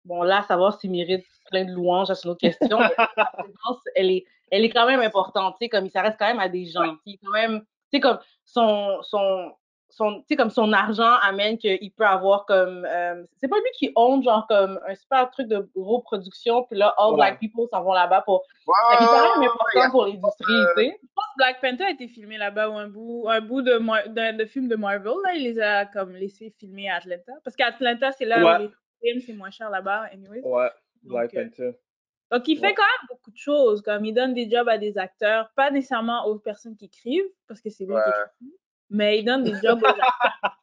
Bon, là, savoir s'il mérite plein de louanges, c'est une autre question. mais sa présence, elle est, elle est quand même importante, tu sais, comme il s'arrête quand même à des gens. Il est quand même, tu sais, comme son, son, son, tu sais, comme son argent amène qu'il peut avoir comme, euh, c'est pas lui qui own, genre, comme un super truc de gros production, puis là, all black people s'en vont là-bas pour. Ouais, Fait qu'il est quand même important pour l'industrie, tu sais. Je pense que Black Panther a été filmé là-bas ou un bout, un bout de, Mar- de, de film de Marvel, là, il les a comme laissé filmer à Atlanta. Parce qu'Atlanta, c'est là Ouais. où les films, c'est moins cher là-bas, anyways. Ouais, Black Donc, euh, Panther. Donc, il fait Ouais. quand même beaucoup de choses, comme il donne des jobs à des acteurs, pas nécessairement aux personnes qui écrivent, parce que c'est lui qui Ouais. écrit, mais il donne des jobs aux acteurs.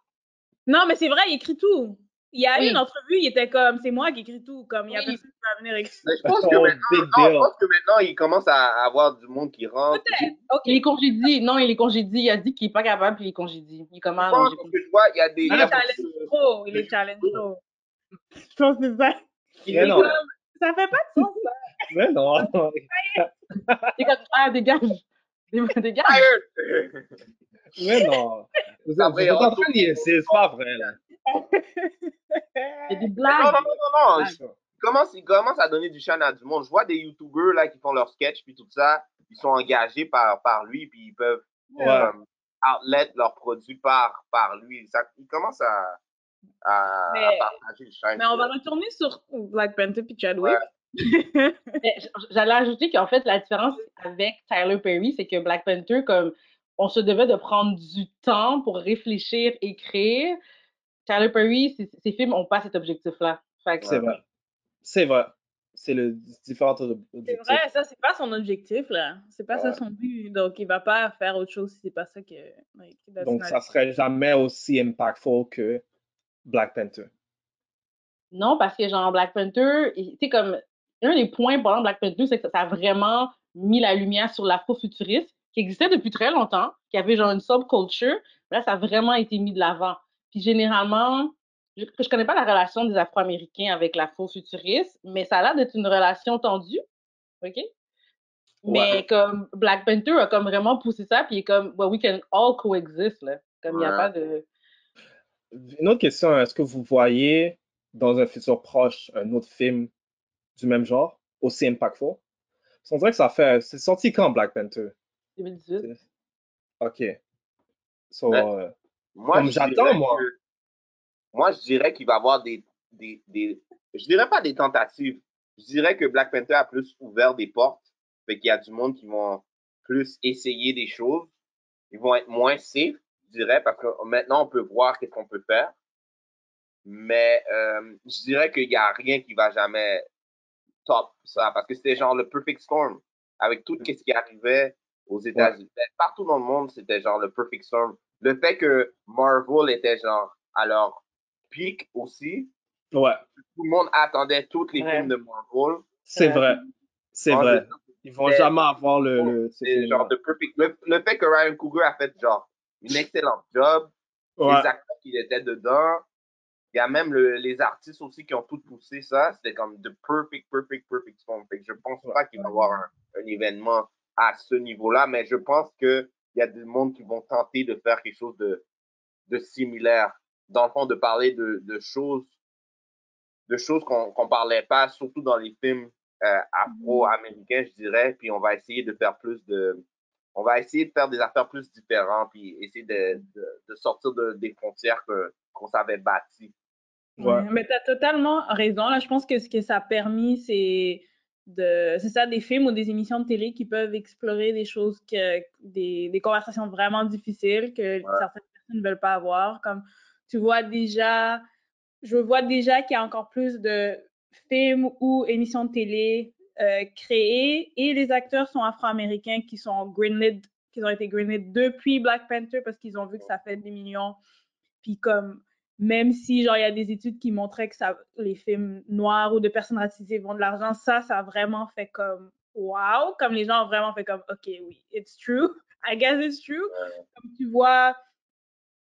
Non, mais c'est vrai, il écrit tout. Il y a eu Oui. une entrevue, il était comme, c'est moi qui écris tout, comme il y a Oui. personne qui va venir écrire. Mais je pense que maintenant, non, je pense que maintenant, il commence à avoir du monde qui rentre. Je Ok. Il est congédié. Non, il est congédié. Il a dit qu'il est pas capable, puis il est congédié. Il est comme, ah, pense que je vois, il y a des. Il il est challenge trop, il est challenge trop. Je pense que c'est ça. Mais Mais non, comme, ça fait pas de sens, ça. mais non. Il est comme, ah, dégage. Dégage. Mais non. Vous êtes, vous êtes en honte. train de niaiser, c'est pas vrai, là. Il y a des Non, blagues. non, non, non, non. Il commence, il commence à donner du chien à du monde? Je vois des YouTubers là qui font leurs sketchs puis tout ça. Ils sont engagés par, par lui puis ils peuvent Ouais. comme, outlet leurs produits par, par lui. Ça, il commence à, à, Mais- à partager le chien. Mais on va retourner sur Black Panther puis Chadwick. Mais j- J'allais ajouter qu'en fait, la différence avec Tyler Perry, c'est que Black Panther, comme on se devait de prendre du temps pour réfléchir, écrire, Tyler Perry, ses, films n'ont pas cet objectif-là. C'est vrai. C'est vrai. C'est le différent C'est objectif. vrai, ça, c'est pas son objectif, là. C'est pas ça Ouais. son but. Donc, il va pas faire autre chose si c'est pas ça que. Donc, not- ça serait jamais aussi impactful que Black Panther. Non, parce que genre Black Panther, tu sais, comme un des points pendant Black Panther, c'est que ça a vraiment mis la lumière sur l'afrofuturisme qui existait depuis très longtemps, qui avait genre une subculture. Là, ça a vraiment été mis de l'avant. Puis généralement, je, je connais pas la relation des Afro-Américains avec l'afrofuturisme, mais ça a l'air d'être une relation tendue. OK? Mais Ouais. comme Black Panther a comme vraiment poussé ça, puis il est comme, well, we can all coexist, là. Comme il n'y a Ouais. pas de. Une autre question, est-ce que vous voyez dans un futur proche un autre film du même genre, aussi impactful? Qu'on dirait que ça fait. C'est sorti quand Black Panther? 2018. Ok. So, Ouais. euh, Moi, Comme je j'attends, dirais moi. que- moi, je dirais qu'il va y avoir des, des, des. Je dirais pas des tentatives. Je dirais que Black Panther a plus ouvert des portes. Fait qu'il y a du monde qui vont plus essayer des choses. Ils vont être moins safe, je dirais, parce que maintenant, on peut voir qu'est-ce qu'on peut faire. Mais euh, je dirais qu'il y a rien qui va jamais top ça. Parce que c'était genre le perfect storm. Avec tout ce qui arrivait aux États-Unis. Partout dans le monde, c'était genre le perfect storm le fait que Marvel était genre à leur pic aussi, ouais, tout le monde attendait tous les Ouais. films de Marvel. c'est Ouais. vrai. C'est vrai. Ils vont jamais avoir le. le C'est genre de perfect. Le, le fait que Ryan Coogler a fait genre une excellente job, Ouais. les acteurs qui étaient dedans, il y a même le- les artistes aussi qui ont tout poussé ça. C'était comme the perfect, perfect, perfect storm. Fait que je pense pas qu'il va y avoir un, un événement à ce niveau-là, mais je pense que il y a du monde qui vont tenter de faire quelque chose de, de similaire. Dans le fond, de parler de, de choses, de choses qu'on qu'on parlait pas, surtout dans les films euh, afro-américains, je dirais. Puis on va essayer de faire plus de, on va essayer de faire des affaires plus différentes, puis essayer de, de, de sortir de, des frontières que qu'on s'avait bâties. Ouais. Ouais, mais tu as totalement raison. Là, je pense que ce que ça a permis, c'est de c'est ça, des films ou des émissions de télé qui peuvent explorer des choses que des, des conversations vraiment difficiles que certaines personnes ne veulent pas avoir. Comme tu vois déjà, je vois déjà qu'il y a encore plus de films ou émissions de télé euh, créés et les acteurs sont afro-américains qui sont greenlit, qui ont été greenlit depuis Black Panther parce qu'ils ont vu que ça fait des millions. Puis comme, même si genre il y a des études qui montraient que ça, les films noirs ou de personnes racisées vont de l'argent, ça, ça a vraiment fait comme wow, comme les gens ont vraiment fait comme ok oui, it's true, I guess it's true. Comme tu vois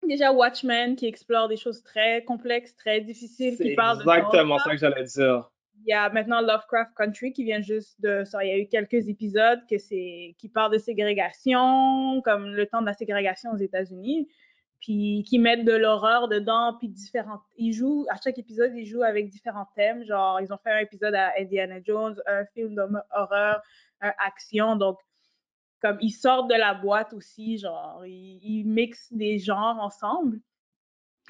déjà Watchmen qui explore des choses très complexes, très difficiles, qui parle de exactement ça que j'allais dire. il y a maintenant Lovecraft Country qui vient juste de sortir. Il y a eu quelques épisodes que c'est qui parlent de ségrégation, comme le temps de la ségrégation aux États-Unis, puis qui mettent de l'horreur dedans, puis différents. Ils jouent à chaque épisode, ils jouent avec différents thèmes. Genre, ils ont fait un épisode à Indiana Jones, un film d'horreur, un action. Donc, comme ils sortent de la boîte aussi, genre, ils, ils mixent des genres ensemble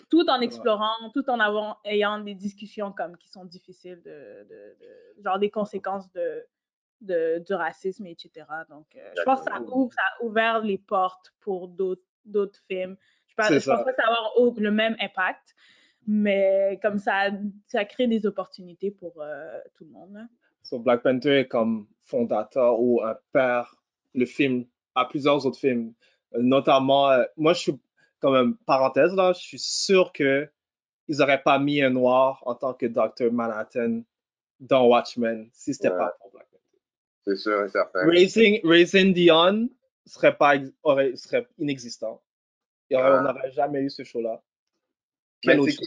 tout en explorant, tout en ayant des discussions comme qui sont difficiles, de, de- de- genre des conséquences de, de- du racisme, etc. Donc, euh, je pense que ça, ouvre, ça a ouvert les portes pour d'autres d'autres films. Je pense ça. pas que ça va avoir au- le même impact, mais comme ça, ça crée des opportunités pour euh, tout le monde. So, Black Panther est comme fondateur ou un père, le film, à plusieurs autres films. Notamment, euh, moi, je suis, comme une parenthèse là, je suis sûr que ils n'auraient pas mis un noir en tant que Dr. Manhattan dans Watchmen si c'était Ouais. pas pour Black Panther. C'est sûr et certain. Raising, Raising Dion serait, pas, aurait, serait inexistant. Et on Ouais. n'aurait jamais eu ce show-là. C'est show?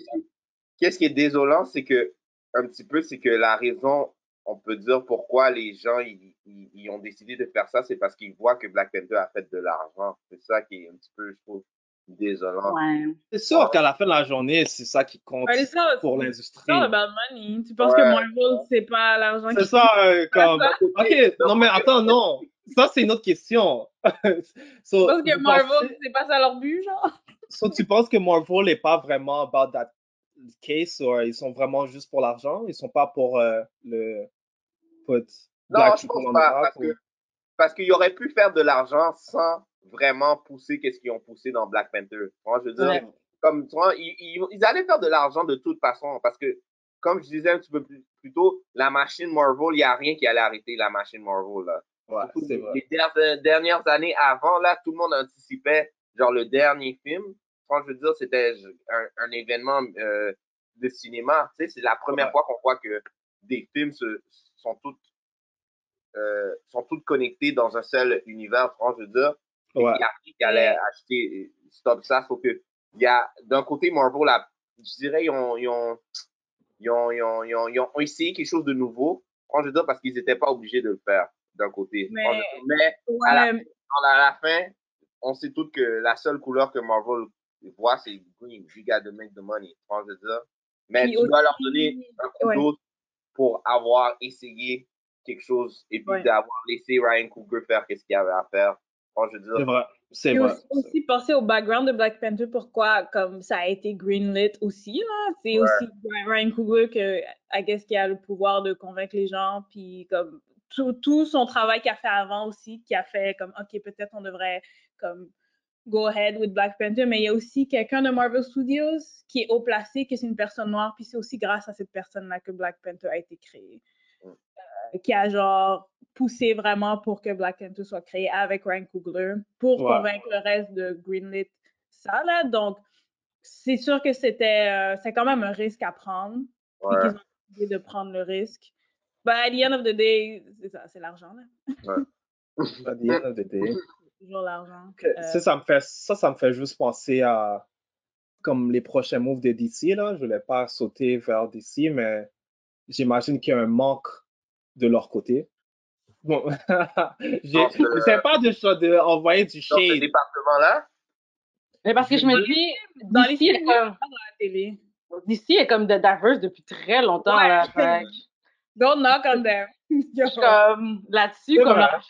Qu'est-ce qui est désolant, c'est que, un petit peu, c'est que la raison, on peut dire pourquoi les gens ils, ils- ils ont décidé de faire ça, c'est parce qu'ils voient que Black Panther a fait de l'argent. C'est ça qui est un petit peu, je trouve, désolant. Ouais. C'est sûr qu'à la fin de la journée, c'est ça qui compte Ouais, c'est ça, pour c'est l'industrie. ça, about money. Tu penses Ouais. que Marvel, c'est pas l'argent C'est qui ça, euh, comme. Ok, non, mais attends, non. Ça, c'est une autre question. so, Tu penses que Marvel, pensez- c'est pas ça leur but, genre? so, tu penses que Marvel n'est pas vraiment about that case, ou ils sont vraiment juste pour l'argent? Ils sont pas pour euh, le. Put Non, black je pense pas, parce ou- que parce qu'ils auraient pu faire de l'argent sans vraiment pousser qu'est-ce qu'ils ont poussé dans Black Panther. Moi, je veux dire, Ouais. comme tu vois, ils, ils, ils allaient faire de l'argent de toute façon parce que, comme je disais un petit peu plus, plus tôt, la machine Marvel, il n'y a rien qui allait arrêter la machine Marvel. Là. Ouais, Surtout c'est les- vrai. les der- dernières années avant, là, tout le monde anticipait, genre, le dernier film. Quand je veux dire, c'était un, un événement euh, de cinéma. Tu sais, c'est la première Ouais. fois qu'on voit que des films se, sont toutes euh, sont toutes connectées dans un seul univers, franc, je veux dire. Ouais. Il y a allait acheter euh, stop ça, sauf que il y a d'un côté Marvel, là, je dirais, ils ont, ils ont, ils ont, ils ont, ils ont, ils ont essayé quelque chose de nouveau, franc, je veux dire, parce qu'ils n'étaient pas obligés de le faire d'un côté. Mais-. Mais à la, Ouais, à la fin, on sait toutes que la seule couleur que Marvel voit, c'est green. You got to make the money. Mais tu dois leur aussi- donner un coup ouais. d'autre pour avoir essayé quelque chose et puis Ouais. d'avoir laissé Ryan Coogler faire qu'est-ce qu'il avait à faire. Franc, je veux C'est dire. vrai. C'est vrai. aussi, aussi penser au background de Black Panther, pourquoi comme ça a été greenlit aussi. C'est aussi Ryan Coogler que, I guess, qui a le pouvoir de convaincre les gens. Puis comme tout, tout son travail qu'il a fait avant aussi, qui a fait comme, OK, peut-être on devrait comme go ahead with Black Panther. Mais il y a aussi quelqu'un de Marvel Studios qui est haut placé, que c'est une personne noire. Puis c'est aussi grâce à cette personne-là que Black Panther a été créé. Mm. Euh, qui a genre poussé vraiment pour que Black Panther soit créé avec Ryan Coogler pour Ouais. convaincre le reste de greenlit ça là. Donc c'est sûr que c'était euh, c'est quand même un risque à prendre Ouais. qu'ils ont décidé de prendre le risque. But at the end of the day, c'est ça, c'est l'argent là. At the end of the day. Toujours l'argent. Euh, ça, ça me fait, ça, ça me fait juste penser à comme les prochains moves de DC. Là. Je voulais pas sauter vers DC, mais j'imagine qu'il y a un manque de leur côté. Bon, j'essaie pas de, de envoyer du Dans ce shade. département-là, Mais parce que je me dis, dans les d'ici est comme, pas dans la télé. d'ici est comme de diverse depuis très longtemps. Ouais. Là, Don't knock on them. comme là-dessus, comme leur,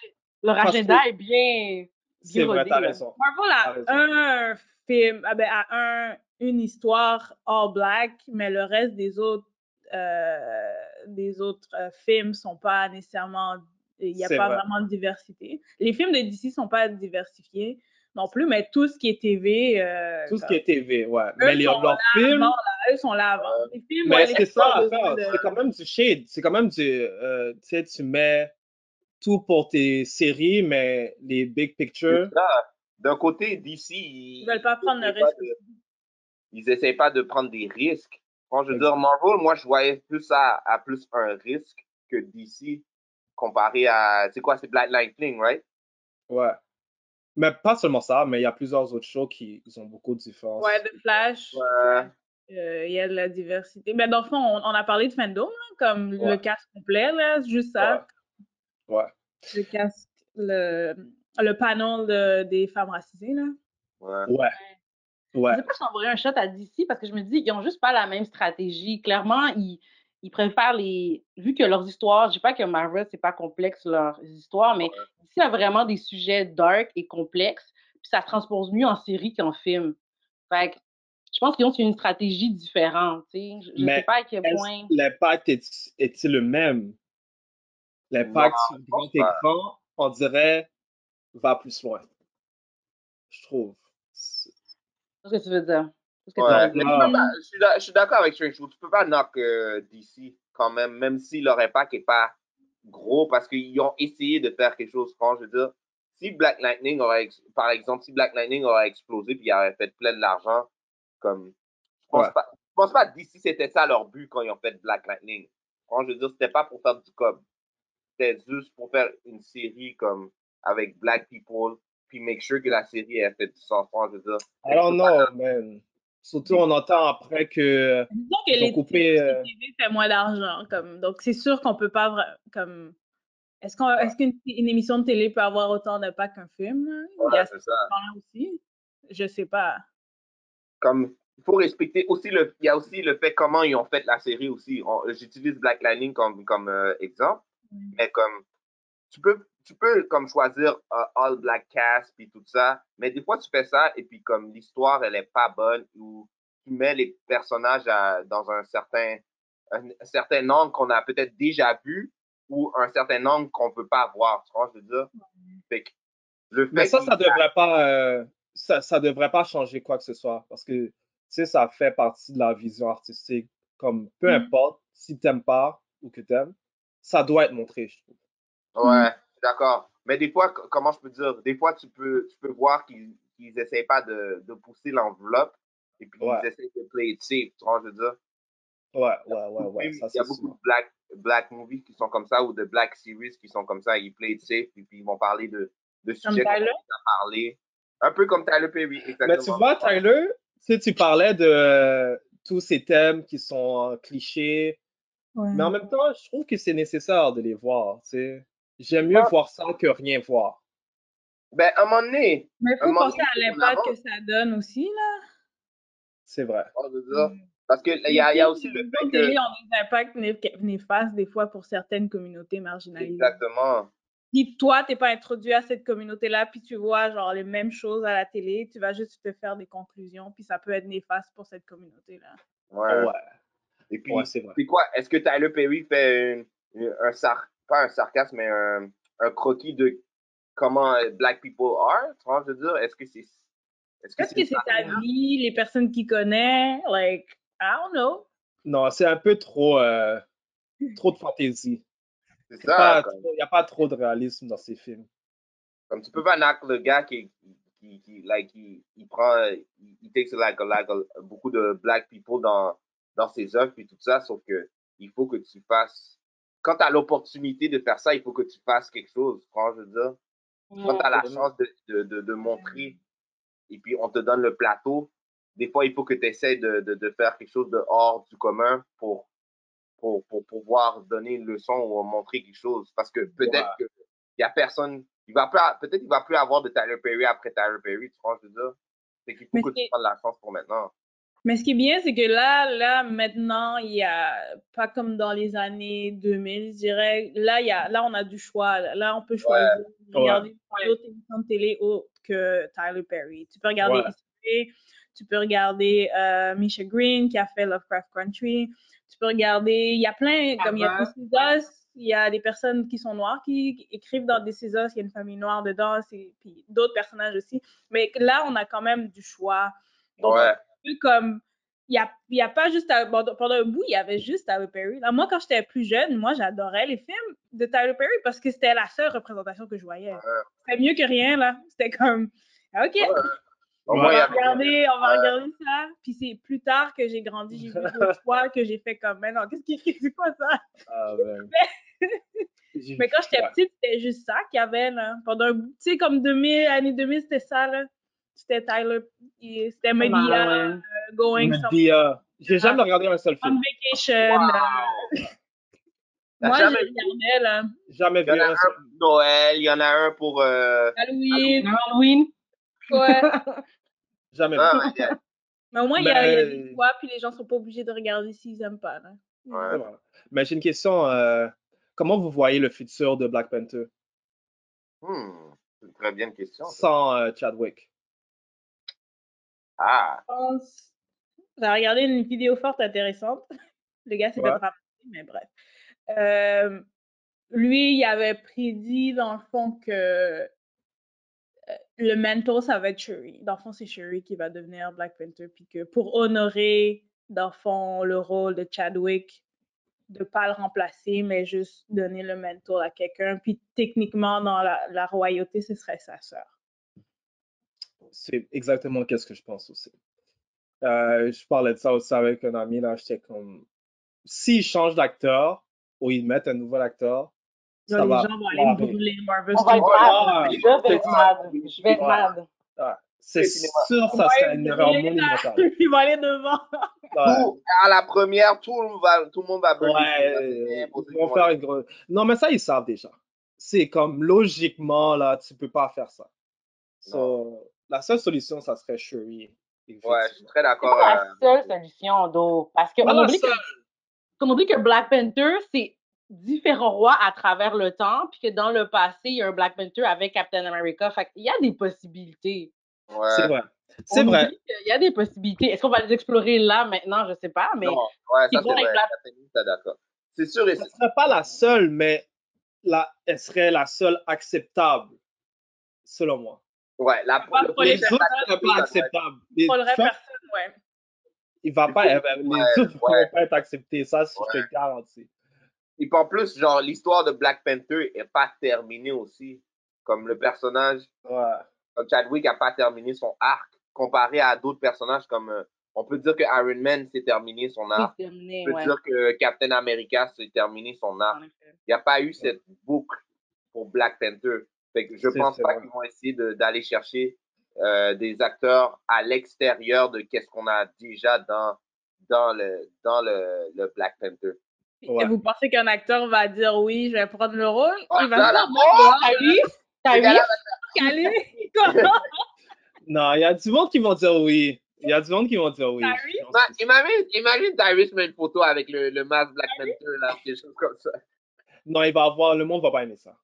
leur agenda que- est bien. C'est vrai, t'as raison. Marvel T'as a raison. un film, ah ben, a un, une histoire all black, mais le reste des autres, euh, des autres euh, films sont pas nécessairement, il n'y a pas vrai. vraiment de diversité. Les films de DC sont pas diversifiés non plus, mais tout ce qui est TV, euh, Tout ce qui est TV, ouais. Mais les, sont leurs films, là, eux sont là avant. Les films, mais c'est ça de- C'est quand même du shade. C'est quand même du. euh, tu sais, tu mets tout pour tes séries, mais les big pictures. D'un côté, DC, ils Ils veulent pas prendre le risque. de- ils essayent pas de prendre des risques. Quand je veux dire, Marvel, moi, je voyais plus ça à plus un risque que DC comparé à, c'est quoi, c'est Black Lightning, right? Ouais. Mais pas seulement ça, mais il y a plusieurs autres shows qui ils ont beaucoup de différences. Ouais, de Flash. Ouais. euh, Il y a de la diversité. Mais dans le fond, on, on a parlé de fandom, là, comme Ouais. le cast complet, là, c'est juste ça. Ouais. Le cast, le, le panel de- des femmes racisées, là. Ouais. Ouais. Ouais. Je sais pas si j'envoyer un shot à DC parce que je me dis, ils ont juste pas la même stratégie. Clairement, ils, ils préfèrent les. Vu que leurs histoires, je dis pas que Marvel, c'est pas complexe leurs histoires, mais DC a vraiment des sujets dark et complexes, puis ça se transpose mieux en série qu'en film. Fait que je pense qu'ils ont une stratégie différente. Je, je sais pas à quel point. L'impact est- est-il le même? L'impact sur le grand écran, on dirait, va plus loin. Je trouve. Qu'est-ce que tu veux dire? Ouais, mais pas- je suis d'a- je suis d'accord avec Strange. Tu peux pas knock euh, DC quand même, même si leur impact est pas gros, parce qu'ils ont essayé de faire quelque chose. Quand je veux dire, si Black Lightning aurait, par exemple, si Black Lightning aurait explosé puis il aurait fait plein d'argent, comme, je pense Ouais. pas, je pense pas que DC c'était ça leur but quand ils ont fait Black Lightning. Quand je veux dire, c'était pas pour faire du cob. C'était juste pour faire une série comme, avec Black People, puis make sure que la série ait fait du sens. Quand je veux dire, I don't know, man. Surtout, on entend après que Disons que les coupé. euh, TV fait moins d'argent, comme donc c'est sûr qu'on peut pas comme est-ce qu'on est-ce qu'une une émission de télé peut avoir autant d'impact qu'un film là? Il y ouais, a c'est ça. aussi. Je sais pas. comme il faut respecter aussi le il y a aussi le fait comment ils ont fait la série aussi On- j'utilise Black Lightning comme comme euh, exemple mais comme tu peux tu peux comme choisir euh, all black cast puis tout ça mais des fois tu fais ça et puis comme l'histoire elle est pas bonne ou tu mets les personnages à- dans un certain un, un certain angle qu'on a peut-être déjà vu ou un certain angle qu'on peut pas voir tu vois je veux dire? Fait que le fait Mais ça, ça devrait pas, euh, ça, ça devrait pas changer quoi que ce soit. Parce que, tu sais, ça fait partie de la vision artistique. Comme, peu Mm. importe, si t'aimes pas ou que t'aimes, ça doit être montré, je trouve. Ouais, d'accord. Mais des fois, comment je peux dire, des fois, tu peux, tu peux voir qu'ils qu'ils essayent pas de, de pousser l'enveloppe et puis Ouais. ils essayent de play it safe, tu vois, je veux dire? Ouais, ouais, ouais, ouais, ça il y a beaucoup sûr. de black, black movies qui sont comme ça ou de black series qui sont comme ça, ils play it safe et puis ils vont parler de, de sujets qu'on a parlé. Un peu comme Tyler Perry, exactement. Mais tu vois, Tyler, tu sais, tu parlais de euh, tous ces thèmes qui sont euh, clichés, mais en même temps, je trouve que c'est nécessaire de les voir, tu sais. J'aime mieux Ah. voir ça que rien voir. Ben, à un moment donné, Mais il faut penser donné, à l'impact que ça donne aussi là. C'est vrai. tu. Parce que il y y a aussi le Les fait que... télé ont des impacts né- néfastes des fois pour certaines communautés marginalisées. Exactement. Si toi, t'es pas introduit à cette communauté-là, puis tu vois genre les mêmes choses à la télé, tu vas juste te faire des conclusions, puis ça peut être néfaste pour cette communauté-là. Ouais. Ouais, Et puis, ouais, c'est quoi? Est-ce que Tyler Perry fait une- une- un sar pas un sarcasme, mais un, un croquis de comment euh, Black people are? Tu vois, je veux dire, est-ce que c'est. Est-ce que Peut-être que c'est ta vie, les personnes qui connaissent, like, I don't know. Non, c'est un peu trop, euh, trop de fantaisie. C'est Il ça. n'y Comme, a pas trop de réalisme dans ces films. comme tu peux pas knock le gars qui, qui, qui like, il, il prend, il, il takes like, a- like a- beaucoup de Black people dans, dans ses œuvres et tout ça, sauf que il faut que tu fasses. Quand tu as l'opportunité de faire ça, il faut que tu fasses quelque chose. Vois, je veux dire? quand tu as la chance de, de, de, de montrer et puis on te donne le plateau, des fois, il faut que tu essaies de, de, de faire quelque chose de hors du commun pour, pour, pour pouvoir donner une leçon ou montrer quelque chose. Parce que peut-être Ouais. que il y a personne, il va peut-être il va plus avoir de Tyler Perry après Tyler Perry, tu vois, je veux dire? C'est qu'il faut Mais que tu prennes la chance pour maintenant. Mais ce qui est bien, c'est que là, là, maintenant, il y a, pas comme dans les années 2000, je dirais, là, il y a, là, on a du choix. Là, on peut choisir de regarder d'autres émissions de télé autres que Tyler Perry. Tu peux regarder Ouais. History, tu peux regarder euh, Misha Green qui a fait Lovecraft Country, tu peux regarder, il y a plein, comme il y a Is Us, il y a des personnes qui sont noires qui, qui écrivent dans This Is Us, il y a une famille noire dedans, c'est- puis d'autres personnages aussi. Mais là, on a quand même du choix. Donc, Ouais. Peu comme il y a, il y a pas juste à- pendant un bout il y avait juste Tyler Perry là, moi quand j'étais plus jeune moi j'adorais les films de Tyler Perry parce que c'était la seule représentation que je voyais c'était mieux que rien là c'était comme ok Ouais. On va regarder, on va Ouais. regarder ça. Puis c'est plus tard que j'ai grandi, j'ai vu d'autres fois que j'ai fait comme, mais non, qu'est-ce qui c'est quoi ça? Ah, Mais quand j'étais ouais. petite, c'était juste ça qu'il y avait, là. Pendant, un bout- tu sais, comme 2000, années 2000, c'était ça, là. C'était Tyler, c'était Medea, Ouais. euh, Going euh, j'ai jamais regardé un seul on film. Vacation. euh. T'as Moi, je jamais- regardais, là. Jamais Il y vu en a un pour Noël, il y en a un pour. euh, Halloween. Halloween. Ouais. Jamais ah, vu. Mais au moins, il y, a, y des fois, puis les gens sont pas obligés de regarder s'ils aiment pas, là. Ouais. Mais j'ai une question. euh, comment vous voyez le futur de Black Panther? Hmm, c'est une très bien question. ça. sans euh, Chadwick? Ah, Je pense. J'ai regardé une vidéo forte intéressante. Le gars s'est fait Ouais. ramasser, mais bref. Euh, lui, il avait prédit, dans le fond, que euh, le mentor, ça va être Shuri. Dans le fond, c'est Shuri qui va devenir Black Panther. Puis que pour honorer, dans le fond, le rôle de Chadwick, de pas le remplacer, mais juste donner le mentor à quelqu'un. Puis techniquement, dans la, la royauté, ce serait sa sœur. C'est exactement qu'est-ce que je pense aussi. Euh, je parlais de ça aussi avec un ami, là, j'étais comme, s'ils changent d'acteur ou ils mettent un nouvel acteur, ça les va gens vont aller brûler Marvel On va être. Je vais être mad. Je vais être mad. C'est sûr, ça serait une erreur monumentale. Ils vont aller devant. Ouais. À la première, tout le monde va, tout le monde va brûler. Ouais, ils vont faire une grosse. Non, mais ça, ils savent déjà. C'est comme logiquement, là, tu peux pas faire ça. So, la seule solution, ça serait Shuri. Ouais, je suis très C'est d'accord. pas euh, la seule solution, d'eau. Parce qu'on la oublie, que, oublie Black Panther, c'est différents rois à travers le temps, puis que dans le passé, il y a un Black Panther avec Captain America. Fait qu'il y a des possibilités. ouais. C'est vrai. C'est vrai. qu'il y a des possibilités. Est-ce qu'on va les explorer là, maintenant? Je sais pas, mais Non, ouais, ça c'est vrai. Black- d'accord. C'est sûr et Ce serait pas la seule, mais la... elle serait la seule acceptable, selon moi. Ouais, la, Pas le pour les Les autres Panther, pas acceptables. Les- Pour le reste, Trump, personne, ouais. il va pas, faut- les ouais, autres ne ouais. vont pas être acceptés. Ça, je te garantis. Et puis en plus, genre, l'histoire de Black Panther est pas terminée aussi. Comme le personnage, Ouais. comme Chadwick a pas terminé son arc, comparé à d'autres personnages comme, euh, on peut dire que Iron Man s'est terminé son c'est arc. terminé, On peut ouais. dire que Captain America s'est terminé son arc. Il n'y a pas eu cette boucle pour Black Panther. Fait que je pense pas qu'ils vont essayer de- d'aller chercher euh, des acteurs à l'extérieur de qu'est-ce qu'on a déjà dans dans le dans le, le Black Panther. Ouais. Et vous pensez qu'un acteur va dire oui, je vais prendre le rôle? Il va dire Oh, t'as vu? T'as? Non, il y a du monde qui vont dire oui. Il y a du monde qui vont dire oui. Ah c'est- Imagine, imagine Tyrese met une photo avec le, le masque Black Panther, là, quelque chose comme ça. Non, il va avoir, le monde va pas aimer ça.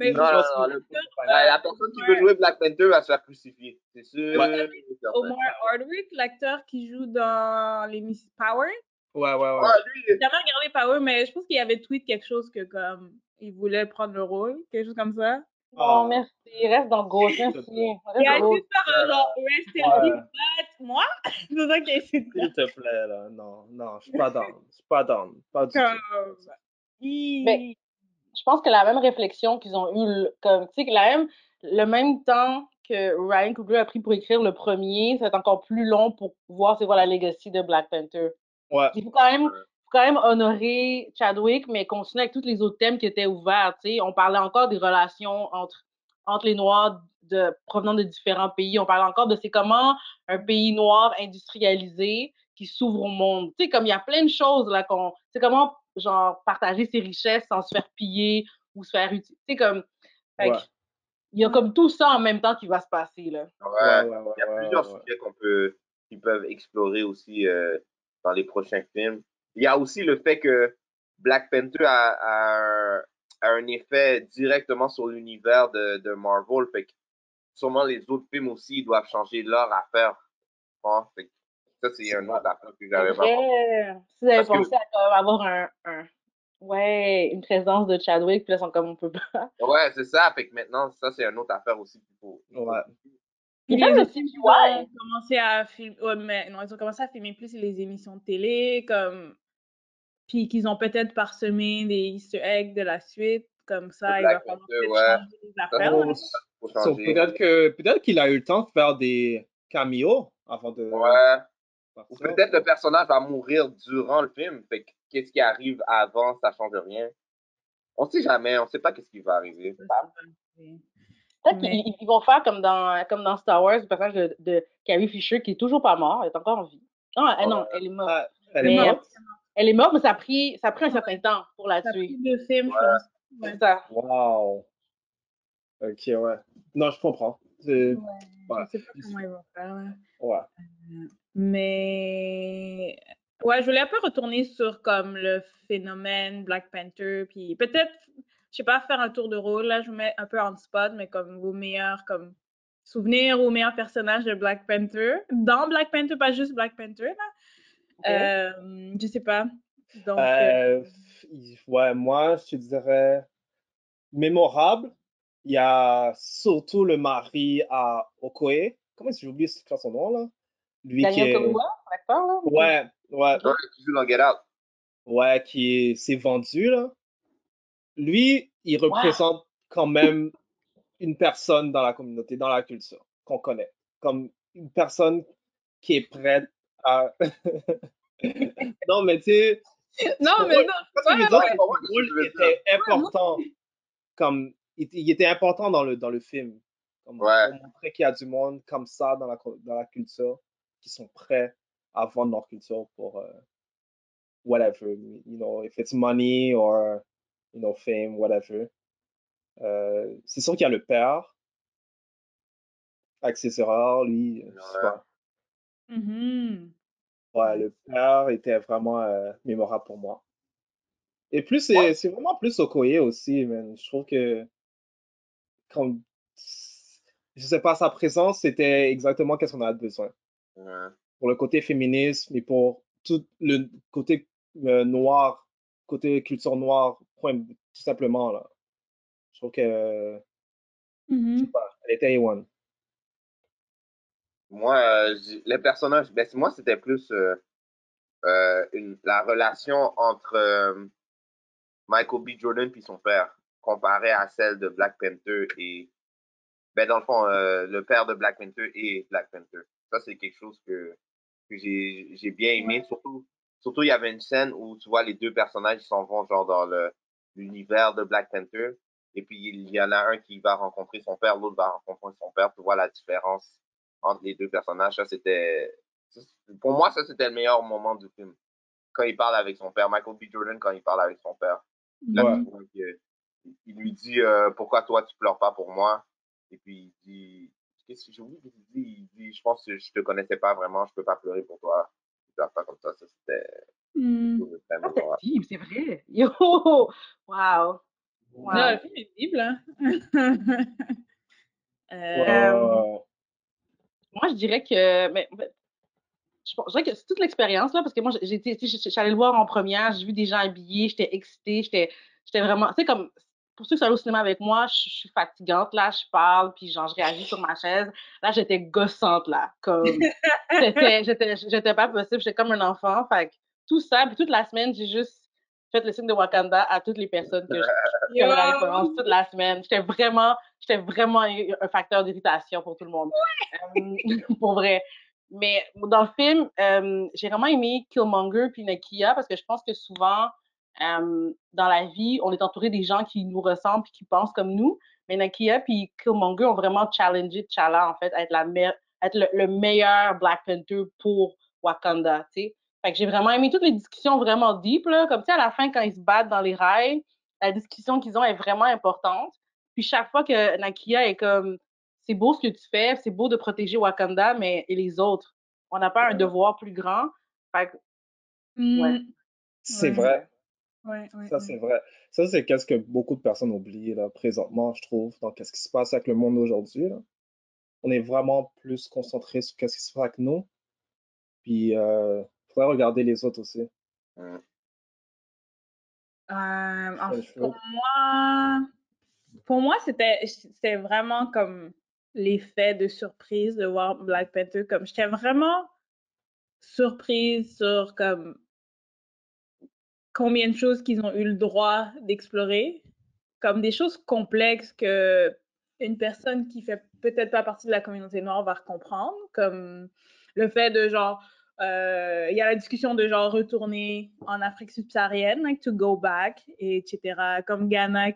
Mais Non, vous non, pensez non, que le- euh, La, personne qui veut jouer Black Panther va se faire crucifier. C'est sûr. Ouais. Omar Hardwick, l'acteur qui joue dans l'émission Power, Ouais, ouais, ouais. Ouais, lui, j'ai jamais regardé Power, mais je pense qu'il avait tweet quelque chose que comme il voulait prendre le rôle, quelque chose comme ça. Ah. Non, merci. Reste dans le gros. Merci. Reste Il a faire un genre Rest in peace, but moi, c'est ça essayé de S'il te plaît, là. Non, non, je suis pas down. Je suis pas down. Pas du tout. Mais- je pense que la même réflexion qu'ils ont eu, le- comme, tu sais, la même, le même temps que Ryan Coogler a pris pour écrire le premier, ça va être encore plus long pour voir c'est quoi la legacy de Black Panther. Ouais. Il faut quand même, faut quand même honorer Chadwick, mais continuer avec tous les autres thèmes qui étaient ouverts, tu sais. On parlait encore des relations entre, entre les Noirs de, provenant de différents pays. On parlait encore de c'est comment un pays noir industrialisé qui s'ouvre au monde. Tu sais, comme il y a plein de choses là qu'on, c'est comment genre partager ses richesses sans se faire piller ou se faire utiliser. Tu sais comme, fait que Ouais. il y a comme tout ça en même temps qui va se passer là. Ouais, Ouais, ouais, ouais, il y a plusieurs ouais. sujets qu'on peut, qui peuvent explorer aussi euh, dans les prochains films. Il y a aussi le fait que Black Panther a, a un, a un effet directement sur l'univers de, de Marvel. Fait que sûrement les autres films aussi ils doivent changer leur affaire. Hein? Fait que ça, c'est un autre affaire que j'avais pas. Ouais. Si vous avez Parce que- pensé à avoir un, un- ouais, une présence de Chadwick, puis là, ils sont comme on peut pas. Ouais, c'est ça. Fait que maintenant, ça, c'est une autre affaire aussi qu'il faut. Ouais. Puis les ils ont commencé à filmer, ouais, mais non, ils ont commencé à filmer plus les émissions de télé, comme, puis qu'ils ont peut-être parsemé des Easter eggs de la suite, comme ça, il va falloir peut-être ouais. changer les affaires. So, peut-être que peut-être qu'il a eu le temps de faire des cameo avant de Ouais. Ou peut-être le personnage va mourir durant le film. Fait que qu'est-ce qui arrive avant, ça change rien. On sait jamais, on sait pas qu'est-ce qui va arriver. Peut-être Mais- qu'ils ils vont faire comme dans, comme dans Star Wars, le personnage de, de Carrie Fisher qui est toujours pas mort, elle est encore en vie. Non, elle, non, elle est morte. Ah, elle Mais- est morte. Elle est morte, mais ça a pris, ça a pris un certain temps pour la Ça a tuer. pris deux films, je Ouais. pense. C'est ça. Wow. Ok, ouais. Non, je comprends. C'est- Ouais. Je sais pas comment ils vont faire. Ouais. Mais ouais, je voulais un peu retourner sur comme le phénomène Black Panther, puis peut-être, je sais pas, faire un tour de rôle. Là, je vous mets un peu en spot, mais comme vos meilleurs comme souvenirs ou meilleurs personnages de Black Panther. Dans Black Panther, pas juste Black Panther, là. Euh, je sais pas. Donc, euh, Euh, ouais, moi, je te dirais mémorable. Il y a surtout le mari à Okoye. Comment est-ce que j'ai quoi son nom, là? Lui qui Daniel. Kaluuya, l'acteur, là? Ouais, ouais, Ouais, qui joue dans Get Out. ouais, qui est- s'est vendu, là. Lui, il représente quand même une personne dans la communauté, dans la culture, qu'on connaît. Comme une personne qui est prête à... non, mais tu sais... non, mais non. Parce que Ouais, ouais, ouais, était important. Comme, il, était- il était important dans le, dans le film. Comme, Ouais. Pour montrer qu'il y a du monde comme ça dans la, dans la culture qui sont prêts à vendre leur culture pour euh, whatever. You know, if it's money or, you know, fame, whatever. Euh, c'est sûr qu'il y a le père. Erreurs, lui, je sais Ouais. pas. Ouais, le père était vraiment euh, mémorable pour moi. Et plus, c'est c'est vraiment plus Okoye aussi, man. Je trouve que, comme, je sais pas, sa présence, c'était exactement qu'est-ce qu'on a besoin. Ouais. Pour le côté féminisme et pour tout le côté euh, noir, côté culture noire, point, tout simplement, là. Je trouve que, je Mhm. sais pas, elle était A1. Moi, euh, les personnages, ben, c'est- moi, c'était plus euh, euh, une, la relation entre euh, Michael B. Jordan puis son père, comparée à celle de Black Panther et, ben, dans le fond, euh, le père de Black Panther et Black Panther. Ça, c'est quelque chose que, que j'ai j'ai bien aimé. Surtout, surtout, il y avait une scène où, tu vois, les deux personnages, ils s'en vont, genre, dans le l'univers de Black Panther. Et puis, il y en a un qui va rencontrer son père, l'autre va rencontrer son père. Tu vois la différence entre les deux personnages. Ça, c'était. Pour moi, ça, c'était le meilleur moment du film. Quand il parle avec son père. Michael B. Jordan, quand il parle avec son père. Là, Ouais. tu vois que- il lui dit euh, Pourquoi toi, tu pleures pas pour moi Et puis, il dit Qu'est-ce que j'ai oublié qu'il dit Il dit Je pense que je te connaissais pas vraiment, je peux pas pleurer pour toi. Pas comme ça. Ça, c'était. C'était très Ah, c'est mémorable. deep, c'est vrai. Yo! Wow! Wow. Non, le film est cible, hein. Euh, Ouais. Moi, je dirais que. Mais, je, dirais que c'est toute l'expérience, là, parce que moi, suis allée le voir en première, j'ai vu des gens habillés, j'étais excitée, j'étais j'étais vraiment. Tu sais, comme. Pour ceux qui sont allés au cinéma avec moi, je, je suis fatigante, là, je parle, puis genre, je réagis sur ma chaise. Là, j'étais gossante, là. Comme. J'étais pas possible, j'étais comme un enfant. Fait que tout ça, puis toute la semaine, j'ai juste fait le signe de Wakanda à toutes les personnes que avaient la référence toute la semaine. J'étais vraiment, j'étais vraiment un facteur d'irritation pour tout le monde. Euh, pour vrai. Mais dans le film, euh, j'ai vraiment aimé Killmonger puis Nakia parce que je pense que souvent, euh, dans la vie, on est entouré des gens qui nous ressemblent puis qui pensent comme nous. Mais Nakia puis Killmonger ont vraiment challengé T'Challa, en fait, à être, la me- à être le, le meilleur Black Panther pour Wakanda, tu sais. Fait que j'ai vraiment aimé toutes les discussions vraiment deep, là. Comme, tu sais, à la fin, quand ils se battent dans les rails, la discussion qu'ils ont est vraiment importante. Puis chaque fois que Nakia est comme, c'est beau ce que tu fais, c'est beau de protéger Wakanda, mais et les autres? On n'a pas un devoir plus grand. Fait que, ouais. Mhm. C'est Ouais. vrai. Ouais, ouais, Ça, ouais. c'est vrai. Ça, c'est qu'est-ce que beaucoup de personnes oublient, là, présentement, je trouve, dans qu'est-ce qui se passe avec le monde aujourd'hui, là. On est vraiment plus concentré sur qu'est-ce qui se passe avec nous. Puis, euh, faudrait regarder les autres aussi. Euh, en- pour moi, pour moi, c'était c'était vraiment comme l'effet de surprise de voir Black Panther. Comme j'étais vraiment surprise sur comme combien de choses qu'ils ont eu le droit d'explorer, comme des choses complexes que une personne qui fait peut-être pas partie de la communauté noire va comprendre, comme le fait de genre, euh, il y a la discussion de genre retourner en Afrique subsaharienne, like to go back, et etc. Comme Ghana euh,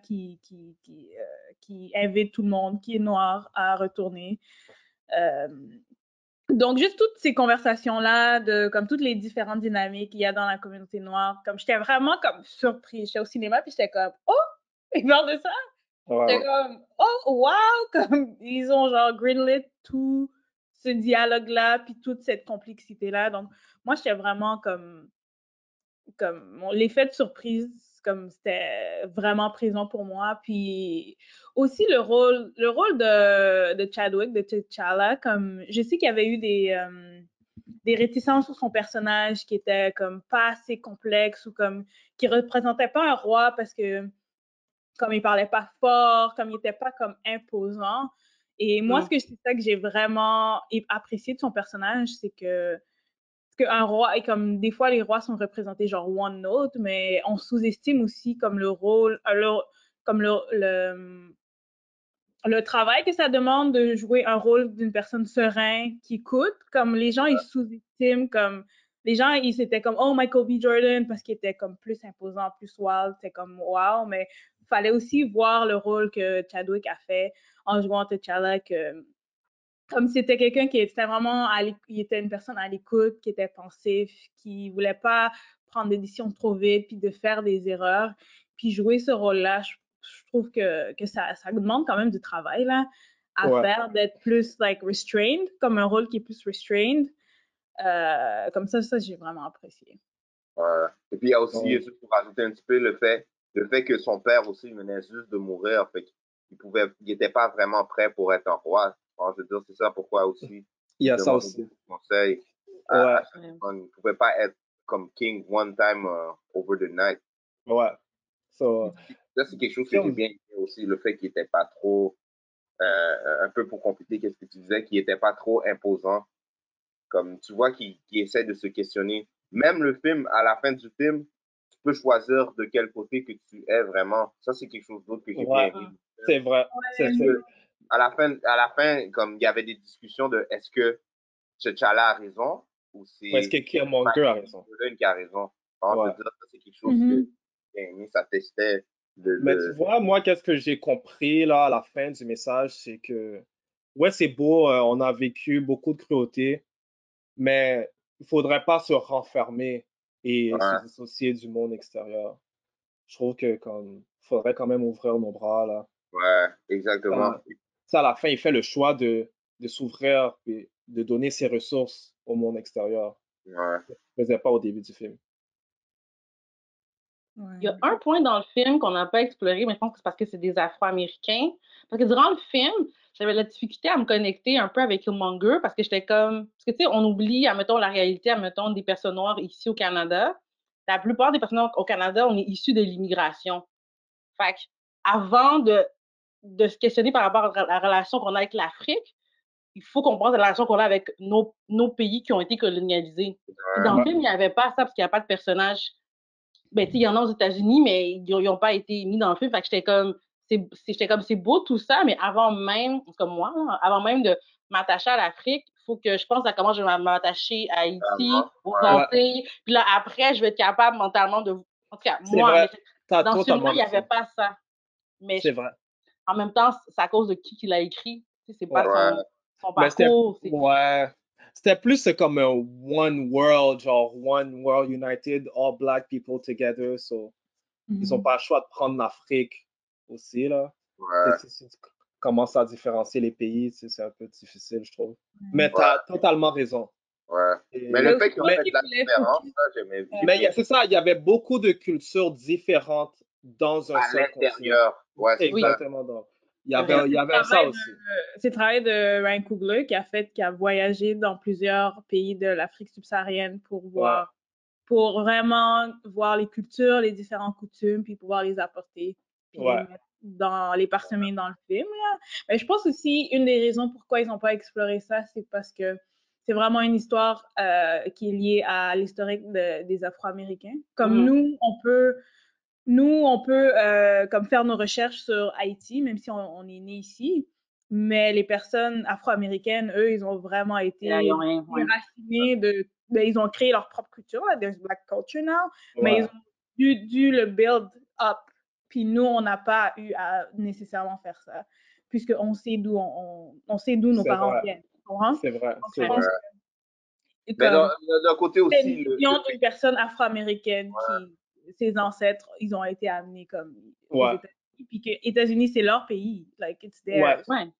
qui invite tout le monde qui est noir à retourner. Euh, donc, juste toutes ces conversations-là, de comme toutes les différentes dynamiques qu'il y a dans la communauté noire, comme j'étais vraiment comme surprise. J'étais au cinéma, puis j'étais comme, oh, ils parlent de ça? J'étais comme, oh, wow! Comme, ils ont genre greenlit tout ce dialogue-là, puis toute cette complexité-là. Donc, moi, j'étais vraiment comme, comme l'effet de surprise, comme c'était vraiment présent pour moi. Puis aussi le rôle, le rôle de, de Chadwick, de T'Challa, comme je sais qu'il y avait eu des, euh, des réticences sur son personnage qui était comme pas assez complexe ou comme qui représentait pas un roi parce que comme il parlait pas fort, comme il était pas comme imposant. Et moi, Mm. ce que c'est ça que j'ai vraiment apprécié de son personnage, c'est que parce qu'un roi, et comme des fois les rois sont représentés genre one note, mais on sous-estime aussi comme le rôle, euh, le- comme le, le, travail que ça demande de jouer un rôle d'une personne sereine qui écoute. Comme les gens, ils sous-estiment, comme les gens, ils étaient comme oh Michael B. Jordan parce qu'il était comme plus imposant, plus wild, c'est comme wow, mais fallait aussi voir le rôle que Chadwick a fait en jouant T'Challa que comme c'était quelqu'un qui était vraiment à il était une personne à l'écoute, qui était pensif, qui voulait pas prendre des décisions trop vite, puis de faire des erreurs, puis jouer ce rôle-là, je, je trouve que, que ça, ça demande quand même du travail là à Ouais. faire, d'être plus like restrained, comme un rôle qui est plus restrained. Euh, comme ça, ça j'ai vraiment apprécié. Ouais. Et puis il y a aussi, juste pour rajouter un petit peu, le fait, le fait que son père aussi venait juste de mourir, fait qu'il pouvait, il était pas vraiment prêt pour être un roi. Bon, je veux dire, c'est ça pourquoi aussi. Il y a ça aussi. des conseils. à- Ouais. à chaque fois. Il ne pouvait pas être comme king one time uh, over the night. Ouais. So, Ça, c'est quelque chose que j'ai bien aimé aussi, le fait qu'il était pas trop, euh, un peu pour compléter qu'est-ce que tu disais, qu'il était pas trop imposant. Comme tu vois qu'il essaie de se questionner. Même le film, à la fin du film, tu peux choisir de quel côté que tu es vraiment. Ça, c'est quelque chose d'autre que j'ai Ouais. bien aimé. c'est vrai. C'est Parce c'est- à la fin, à la fin, comme il y avait des discussions de est-ce que T'Challa a raison ou c'est Est-ce que Killmonger a raison? Qui a raison. Alors, Ouais. c'est quelque chose que j'ai bien aimé. Ça testait le, Mais tu vois, moi, qu'est-ce que j'ai compris là à la fin du message, c'est que ouais, c'est beau, euh, on a vécu beaucoup de cruauté, mais il faudrait pas se renfermer et Ouais. se dissocier du monde extérieur. Je trouve que comme faudrait quand même ouvrir nos bras là. Ouais, exactement. Ah. Ça, à la fin, il fait le choix de, de s'ouvrir et de donner ses ressources au monde extérieur. Ouais. Ne faisait pas au début du film. Ouais. Il y a un point dans le film qu'on n'a pas exploré, mais je pense que c'est parce que c'est des Afro-Américains. Parce que durant le film, j'avais la difficulté à me connecter un peu avec Killmonger parce que j'étais comme. Parce que tu sais, on oublie, admettons, la réalité, admettons, des personnes noires ici au Canada. La plupart des personnes noires au Canada, on est issus de l'immigration. Fait que avant de, de se questionner par rapport à la relation qu'on a avec l'Afrique, il faut comprendre la relation qu'on a avec nos, nos pays qui ont été colonisés. Puis Dans le film, il n'y avait pas ça parce qu'il n'y a pas de personnage. Ben, tu sais, il y en a aux États-Unis, mais ils n'ont pas été mis dans le film. Fait que j'étais comme, c'est comme, beau tout ça, mais avant même, comme moi, avant même de m'attacher à l'Afrique, il faut que je pense à comment je vais m'attacher à Haïti, aux. Antilles. Puis là, après, je vais être capable mentalement de. En tout cas, moi, dans ce film-là, il n'y avait pas ça. Mais C'est vrai. En même temps, c'est à cause de qui qui l'a écrit. C'est pas Ouais. son, c'était parcours. ouais. C'était plus comme un one world, genre one world united, all black people together. So, ils n'ont Mhm. pas le choix de prendre l'Afrique aussi, là. Ouais. À différencier les pays, c'est un peu difficile, je trouve. Mais tu as totalement raison. Ouais. Mais Mais le fait qu'ils ont fait de la différence, j'aimais bien. Mais a- c'est ça, il y avait beaucoup de cultures différentes dans un À seul l'intérieur. Ouais, c'est ça. Exactement. donc. Il y avait, vrai, il y avait ça aussi. C'est le travail de Ryan Coogler qui a fait, qui a voyagé dans plusieurs pays de l'Afrique subsaharienne pour voir, pour vraiment voir les cultures, les différentes coutumes, puis pouvoir les apporter, puis Ouais. les mettre dans les parsemer dans le film. là. Mais je pense aussi une des raisons pourquoi ils n'ont pas exploré ça, c'est parce que c'est vraiment une histoire euh, qui est liée à l'historique de- des Afro-Américains. Comme Mhm. nous, on peut nous, on peut euh, comme faire nos recherches sur Haïti, même si on, on est né ici. Mais les personnes afro-américaines, eux, ils ont vraiment été ouais. déracinés de. ben, ils ont créé leur propre culture. Là. There's black culture now. Mais ils ont dû, dû le build up. Puis nous, on n'a pas eu à nécessairement faire ça, puisqu'on sait d'où on, on, sait d'où nos C'est parents vrai. viennent. C'est vrai. C'est vrai. d'un côté c'est aussi, une le, vision le- d'une personne afro-américaine qui, ses ancêtres, ils ont été amenés comme aux Ouais. États-Unis, puis que États-Unis, c'est leur pays, like it's theirs. Ouais. Ouais.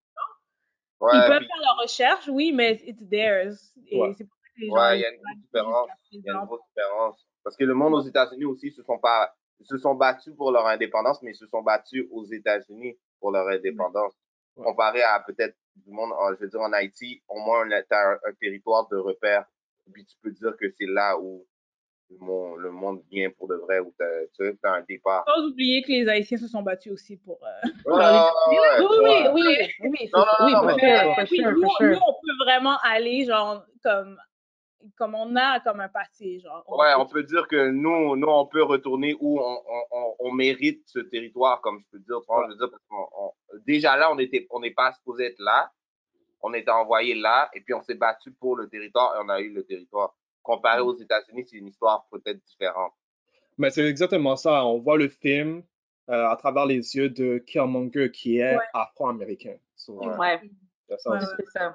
ouais, Ils peuvent puis- faire leur recherche, oui, mais it's theirs. Et c'est pour ça que les gens Ouais, il y a une se grosse différence. jusqu'à Il y a une présent. grosse différence. Parce que le monde aux États-Unis aussi se sont pas, se sont battus pour leur indépendance, mais ils se sont battus aux États-Unis pour leur indépendance. Ouais. Comparé à peut-être du monde, je veux dire, en Haïti, au moins, un, un territoire de repère. Puis tu peux dire que c'est là où le monde, le monde vient pour de vrai, t'as, tu sais, t'as un départ. Pas oublier que les Haïtiens se sont battus aussi pour. euh, Ouais, dans les- ouais, Oui, oui, oui, oui, oui, Non, non, non, mais- nous, on peut vraiment aller, genre, comme, comme on a comme un passé, genre. on Ouais, peut- on peut dire que nous, nous, on peut retourner où on, on, on, on mérite ce territoire, comme je peux dire. tu vois, je veux dire, parce qu'on- on- déjà là, on était, on n'est pas supposé être là. On était envoyé là, et puis on s'est battu pour le territoire, et on a eu le territoire. Comparé aux États-Unis, c'est une histoire peut-être différente. Mais c'est exactement ça. On voit le film euh, à travers les yeux de Killmonger qui est Ouais. afro-américain. So, Ouais. Ouais, Ouais, c'est ça.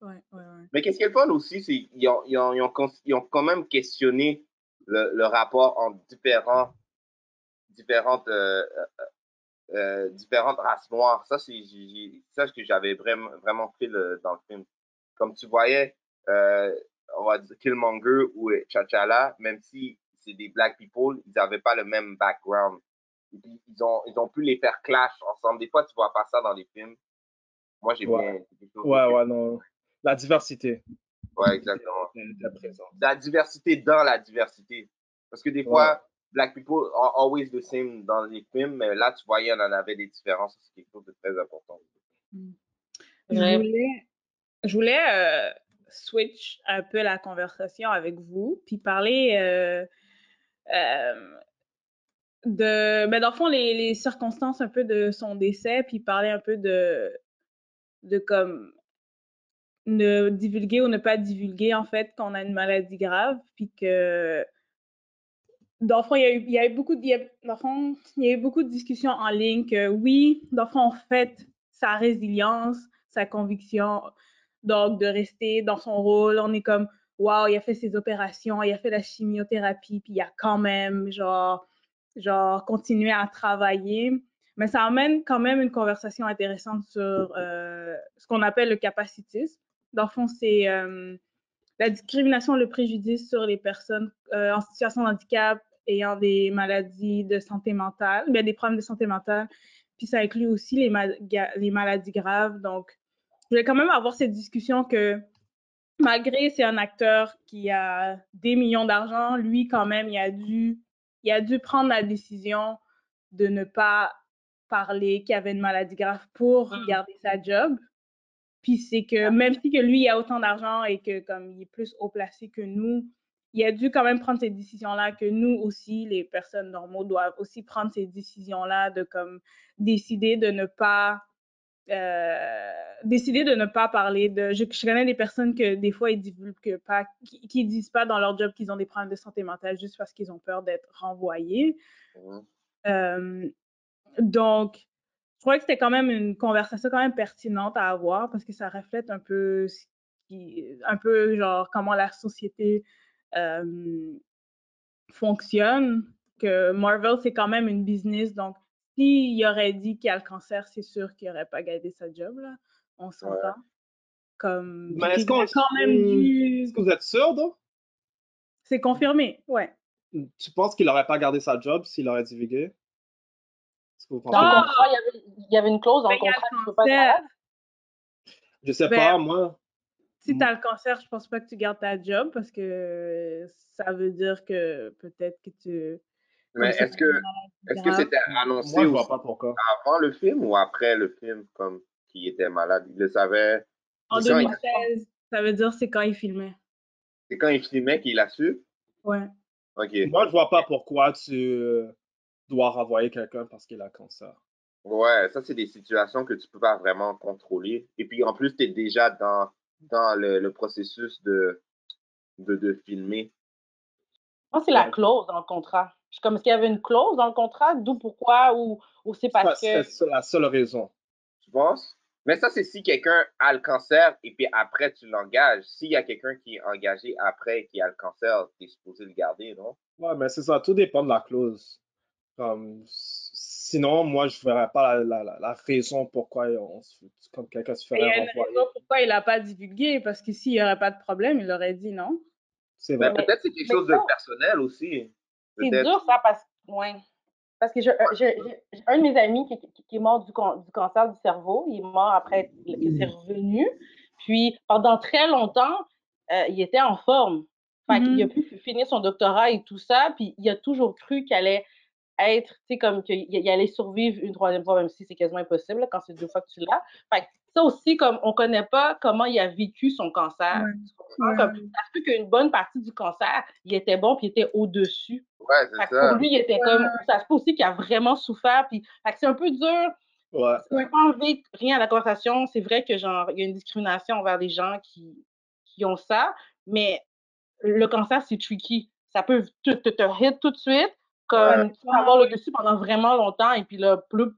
Ouais, ouais, ouais. Mais qu'est-ce qui est fun aussi, c'est qu'ils ont, ils ont, ils ont, cons- ils ont quand même questionné le, le rapport entre différents, différentes, euh, euh, euh, différentes races noires. Ça, c'est ça ce que j'avais vraiment, vraiment fait le- dans le film. Comme tu voyais, euh, on va dire Killmonger ou euh, T'Challa, même si c'est des black people, ils n'avaient pas le même background. Et puis, ils ont, ils ont pu les faire clash ensemble. Des fois, tu vois pas ça dans les films. Moi, j'ai Ouais. bien. Ouais, ouais, non. La diversité Ouais, exactement. présente. la diversité dans la diversité. Parce que des fois, black people are always the same dans les films, mais là, tu voyais, on en avait des différences. C'est quelque chose de très important. Je Ouais. voulais, je voulais euh, switch un peu la conversation avec vous, puis parler euh, euh, de, ben dans le fond, les, les circonstances un peu de son décès, puis parler un peu de, de comme ne divulguer ou ne pas divulguer en fait qu'on a une maladie grave, puis que dans le fond, il y a eu, il y a eu beaucoup de, il y a- dans le fond, il y a eu beaucoup de discussions en ligne que oui, dans le fond, en fait, sa résilience, sa conviction, donc de rester dans son rôle, on est comme, waouh, il a fait ses opérations, il a fait la chimiothérapie, puis il a quand même, genre, genre, continué à travailler. Mais ça amène quand même une conversation intéressante sur euh, ce qu'on appelle le capacitisme. Dans le fond, c'est euh, la discrimination, le préjudice sur les personnes euh, en situation de handicap ayant des maladies de santé mentale, bien, des problèmes de santé mentale. Puis ça inclut aussi les, les maladies graves. Donc, je voulais quand même avoir cette discussion que malgré c'est un acteur qui a des millions d'argent, lui quand même, il a dû, il a dû prendre la décision de ne pas parler qu'il avait une maladie grave pour Mm. garder sa job. Puis c'est que même si que lui il a autant d'argent et que comme il est plus haut placé que nous, il a dû quand même prendre ces décisions-là que nous aussi, les personnes normaux, doivent aussi prendre ces décisions-là de comme décider de ne pas euh, décider de ne pas parler de. Je, je connais des personnes que des fois ils divulguent pas, qui, qui disent pas dans leur job qu'ils ont des problèmes de santé mentale juste parce qu'ils ont peur d'être renvoyés. Mhm. Euh, donc, je crois que c'était quand même une conversation quand même pertinente à avoir parce que ça reflète un peu ce qui, un peu genre comment la société euh, fonctionne. Que Marvel c'est quand même une business, donc s'il aurait dit qu'il a le cancer, c'est sûr qu'il aurait pas gardé sa job là. On s'entend. Comme Mais est-ce qu'on quand même dû. Est-ce que vous êtes sûr, donc? C'est confirmé, ouais. Tu penses qu'il n'aurait pas gardé sa job s'il aurait divulgué? Est-ce que vous Ah! il y avait, il y avait une clause dans le contrat le pas cancer. malade. Je sais Ben, pas, moi. Si Mm. tu as le cancer, je pense pas que tu gardes ta job parce que ça veut dire que peut-être que tu. Mais est-ce que, est-ce que c'était annoncé Moi, je vois aussi pas pourquoi. avant le film ou après le film, comme qu'il était malade? Il le savait. En C'est quand il- 2016, ça veut dire c'est quand il filmait. C'est quand il filmait qu'il a su? Ouais. Ok. Moi, je vois pas pourquoi tu dois renvoyer quelqu'un parce qu'il a cancer. Ouais, ça, c'est des situations que tu peux pas vraiment contrôler. Et puis, en plus, tu es déjà dans, dans le, le processus de, de, de filmer. Moi, c'est la clause dans le contrat. Je suis comme, est-ce qu'il y avait une clause dans le contrat? D'où pourquoi? Ou, ou c'est parce que. ça la seule raison. Tu penses? Mais ça, c'est si quelqu'un a le cancer et puis après, tu l'engages. S'il y a quelqu'un qui est engagé après qui a le cancer, tu es supposé le garder, non? Ouais, mais c'est ça, tout dépend de la clause. Comme, sinon, moi, je verrais pas la, la, la, la raison pourquoi on se, comme quelqu'un se Il y a ferait une raison pourquoi il n'a pas divulgué, parce que s'il n'y aurait pas de problème, il aurait dit non? C'est Mais vrai. peut-être c'est quelque mais chose de personnel aussi. C'est dur, ça, parce, ouais. parce que je- euh, j'ai un de mes amis qui, qui- qui est mort du, du cancer du cerveau. Il est mort après que c'est revenu. Puis, pendant très longtemps, euh, il était en forme. Fait qu'il a Mhm. pu finir son doctorat et tout ça. Puis, il a toujours cru qu'il allait être, tu sais, comme qu'il il allait survivre une troisième fois, même si c'est quasiment impossible là, quand c'est deux fois que tu l'as. Fait que ça aussi, comme on connaît pas comment il a vécu son cancer. Ouais. Comme, ça se peut qu'une bonne partie du cancer, il était bon puis il était au-dessus. Ouais, Fait c'est ça. pour lui, il était comme, ça se peut aussi qu'il a vraiment souffert. Puis, fait que c'est un peu dur. Ouais. Ça ne pas enlever rien à la conversation. C'est vrai que genre, il y a une discrimination envers les gens qui, qui ont ça, mais le cancer, c'est tricky. Ça peut te, te, te hit tout de suite, comme tu peux avoir le dessus pendant vraiment longtemps, et puis là, ploup,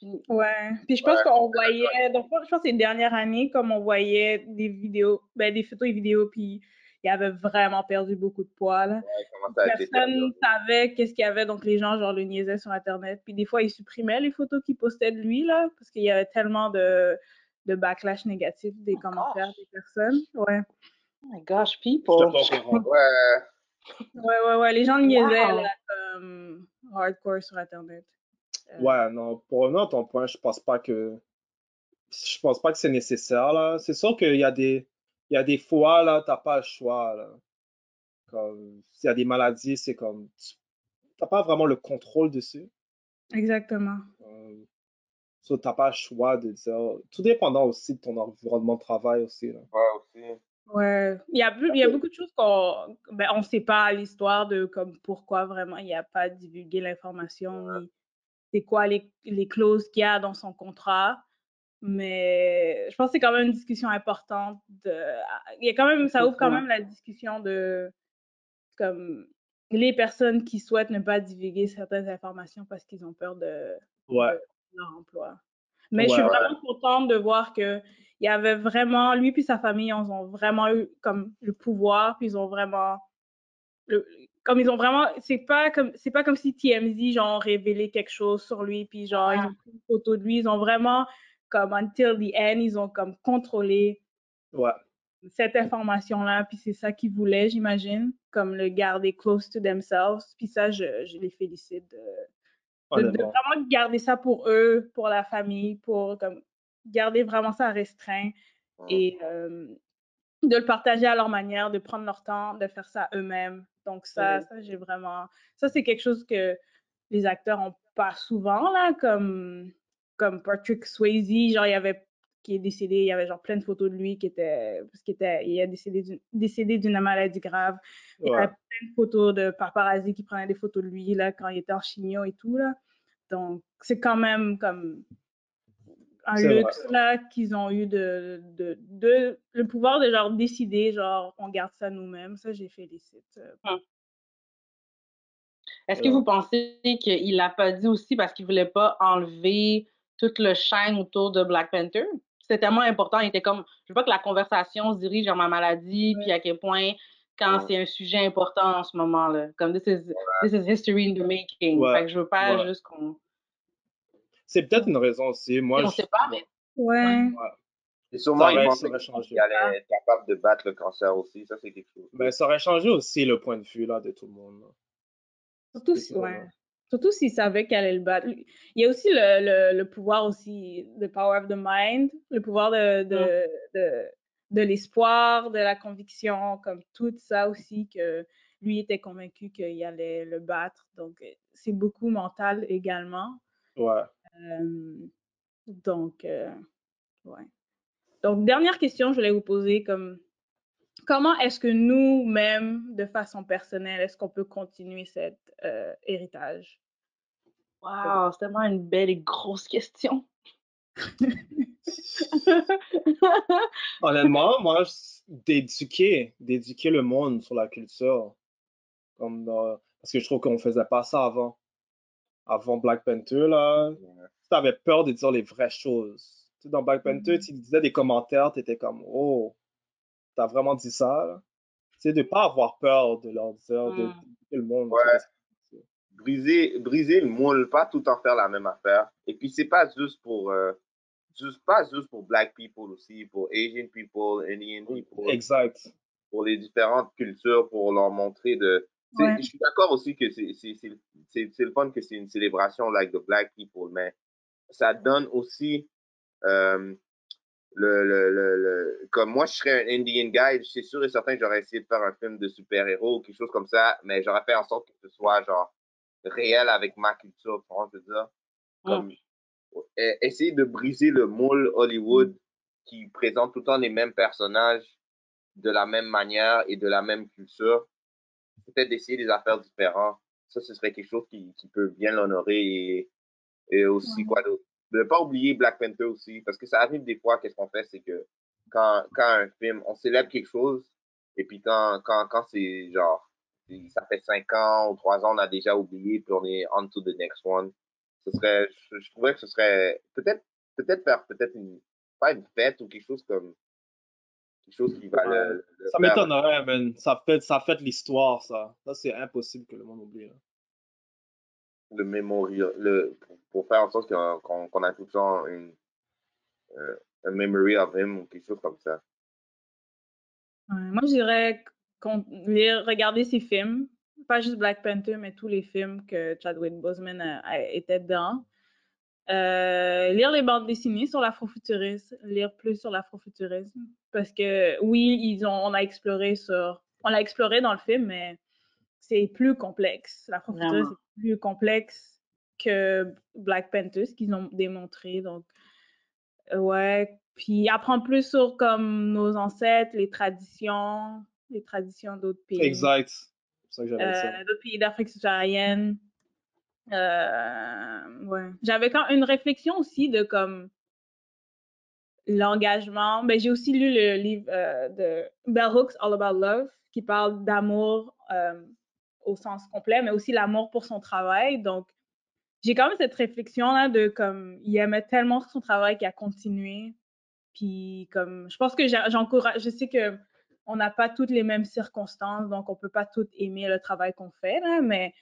c'est. Ouais. Puis je pense Ouais. qu'on voyait, donc je pense que ces dernières années, comme on voyait des vidéos, ben, des photos et vidéos, puis il avait vraiment perdu beaucoup de poids, là. Personne savait qu'est-ce qu'il y avait, donc les gens, genre, le niaisaient sur Internet. Puis des fois, ils supprimaient les photos qu'ils postaient de lui, là, parce qu'il y avait tellement de, de backlash négatif des Oh commentaires gosh. des personnes. Ouais. Oh my gosh, people. Ouais, Ouais, ouais, ouais. Les gens le niaisaient, Wow. là, comme hardcore sur Internet. Euh, Ouais, non, pour revenir à ton point, je pense pas que je pense pas que c'est nécessaire là. C'est sûr qu'il y a des il y a des fois là, t'as pas le choix là. Comme s'il y a des maladies, c'est comme tu t'as pas vraiment le contrôle dessus. Exactement. Euh, so, t'as pas le choix de dire. Tout dépendant aussi de ton environnement de travail aussi là. ouais, aussi. Ouais, il y a, il y a beaucoup de choses qu'on ben, on sait pas l'histoire de comme pourquoi vraiment il n'y a pas divulgué l'information c'est quoi les, les clauses qu'il y a dans son contrat. Mais je pense que c'est quand même une discussion importante. De, il y a quand même, ça ouvre quand même la discussion de comme les personnes qui souhaitent ne pas divulguer certaines informations parce qu'ils ont peur de, Ouais. de leur emploi. Mais je suis ouais. vraiment contente de voir que il y avait vraiment, lui puis sa famille, ils ont vraiment eu comme le pouvoir, puis ils ont vraiment, le- comme ils ont vraiment, c'est pas comme, c'est pas comme si TMZ genre révélé quelque chose sur lui, puis genre ils ont pris une photo de lui, ils ont vraiment comme until the end, ils ont comme contrôlé Ouais. cette information-là, puis c'est ça qu'ils voulaient, j'imagine, comme le garder close to themselves, puis ça, je, je les félicite de, de, vraiment garder ça pour eux, pour la famille, pour comme garder vraiment ça restreint et euh, de le partager à leur manière, de prendre leur temps, de faire ça eux-mêmes. Donc ça, ça j'ai vraiment, ça c'est quelque chose que les acteurs ont pas souvent là, comme comme Patrick Swayze, genre il y avait qui est décédé, il y avait genre plein de photos de lui qui étaient parce qu'il était il est décédé d'une décédé d'une maladie grave. Il y avait plein de photos de paparazzi qui prenaient des photos de lui là quand il était en chimio et tout là. Donc c'est quand même comme un luxe là qu'ils ont eu de, de, de le pouvoir de genre décider genre on garde ça nous-mêmes. Ça j'ai félicite. euh, Est-ce que vous pensez qu'il l'a pas dit aussi parce qu'il voulait pas enlever toute le chaîne autour de Black Panther? C'était tellement important, il était comme, je veux pas que la conversation se dirige vers ma maladie, puis à quel point, quand Ouais. c'est un sujet important en ce moment-là, comme this is, this is history in the making. Ouais. Fait que je veux pas Ouais. juste qu'on. C'est peut-être une raison aussi. Moi, je- sait pas, mais. Ouais. Et sûrement, Ça il aurait- pensait ça aurait changé. qu'il allait être capable de battre le cancer aussi. Ça, c'est quelque chose. Ben, ça aurait changé aussi le point de vue là, de tout le monde. là. Surtout si, ouais. Surtout s'il savait qu'elle allait le battre. Il y a aussi le, le, le pouvoir aussi, the power of the mind, le pouvoir de, de, de, de l'espoir, de la conviction, comme tout ça aussi, que lui était convaincu qu'il allait le battre. Donc, c'est beaucoup mental également. Ouais. Donc, euh, ouais. Donc, dernière question, je voulais vous poser comme comment est-ce que nous-mêmes, de façon personnelle, est-ce qu'on peut continuer cet euh, héritage? Wow, c'est tellement une belle et grosse question. Honnêtement, moi, d'éduquer, d'éduquer le monde sur la culture. Comme dans- Parce que je trouve qu'on faisait pas ça avant. Avant Black Panther, là, tu avais peur de dire les vraies choses. Tu sais, dans Black Panther, tu disais des commentaires, tu étais comme, oh, t'as vraiment dit ça, sais, de pas avoir peur de leur dire, de Mm. d'éduquer le monde. Ouais. briser, briser le moule, pas tout temps faire la même affaire. Et puis, c'est pas juste pour, euh, juste, pas juste pour black people aussi, pour Asian people, Indian people, Exact. pour les différentes cultures, pour leur montrer de. Ouais. Je suis d'accord aussi que c'est le fun que c'est une célébration like the black people, mais ça donne aussi euh, le, le, le, le- comme moi je serais un Indian guy, c'est sûr et certain que j'aurais essayé de faire un film de super-héros ou quelque chose comme ça, mais j'aurais fait en sorte que ce soit genre réel avec ma culture, tu vois, je veux dire? Comme, e- essayer de briser le moule Hollywood qui présente tout le temps les mêmes personnages de la même manière et de la même culture. Peut-être d'essayer des affaires différentes. Ça, ce serait quelque chose qui, qui peut bien l'honorer et, et aussi quoi d'autre? De ne pas oublier Black Panther aussi, parce que ça arrive des fois, qu'est-ce qu'on fait, c'est que quand, quand un film, on célèbre quelque chose, et puis quand, quand, quand c'est genre, ça fait cinq ans ou trois ans, on a déjà oublié, puis on est on to the next one. Ce serait, je, je trouvais que ce serait peut-être, peut-être faire peut-être une, pas une fête ou quelque chose comme, quelque chose qui va le, le Ça m'étonnerait, man. Ça fait, ça fait l'histoire, ça. Ça, c'est impossible que le monde oublie. là. le mémorial, le, pour, pour faire en sorte qu'on qu'on qu'on a tout le temps une, euh, un memory of him ou quelque chose comme ça. Ouais, moi, je dirais regarder ses films, pas juste Black Panther, mais tous les films que Chadwick Boseman a, a- était dedans. Euh, lire les bandes dessinées sur l'afrofuturisme, lire plus sur l'afrofuturisme, parce que oui, ils ont, on a exploré sur, on l'a exploré dans le film, mais c'est plus complexe. L'afrofuturisme est plus complexe que Black Panther, ce qu'ils ont démontré. Donc, ouais. Puis apprendre plus sur comme nos ancêtres, les traditions, les traditions d'autres pays. Exact. C'est ça que j'avais dit. Euh, d'autres pays d'Afrique subsaharienne. Euh, ouais. J'avais quand une réflexion aussi de comme l'engagement. Ben, j'ai aussi lu le livre euh, de Bell Hooks, All About Love, qui parle d'amour euh, au sens complet, mais aussi l'amour pour son travail. Donc, j'ai quand même cette réflexion-là de comme, il aimait tellement son travail qu'il a continué. Puis, comme, je pense que j'encourage, je sais que on n'a pas toutes les mêmes circonstances, donc on peut pas toutes aimer le travail qu'on fait, mais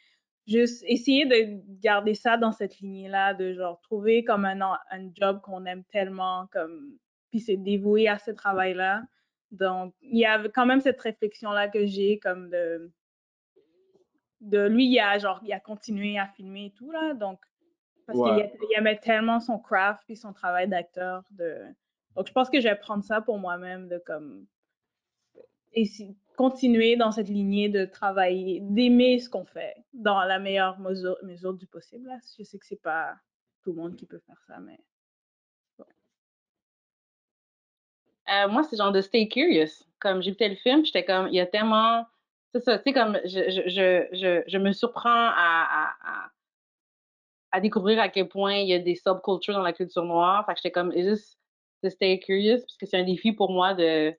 juste essayer de garder ça dans cette lignée-là, de genre trouver comme un, un job qu'on aime tellement, comme, puis se dévouer à ce travail-là. Donc, il y a quand même cette réflexion-là que j'ai, comme de, de lui, il a genre, il a continué à filmer et tout, là, donc, parce qu'il Ouais. a- il aimait tellement son craft puis son travail d'acteur. De... Donc, je pense que je vais prendre ça pour moi-même, de comme, et si- continuer dans cette lignée de travailler, d'aimer ce qu'on fait dans la meilleure mesure, du possible. là. Je sais que c'est pas tout le monde qui peut faire ça, mais Euh, moi, c'est genre de stay curious. Comme j'écoutais le film, j'étais comme, il y a tellement. C'est ça, tu sais, comme je, je, je, je, me surprends à, à découvrir à quel point il y a des subcultures dans la culture noire. Fait que j'étais comme, juste de stay curious, parce que c'est un défi pour moi de,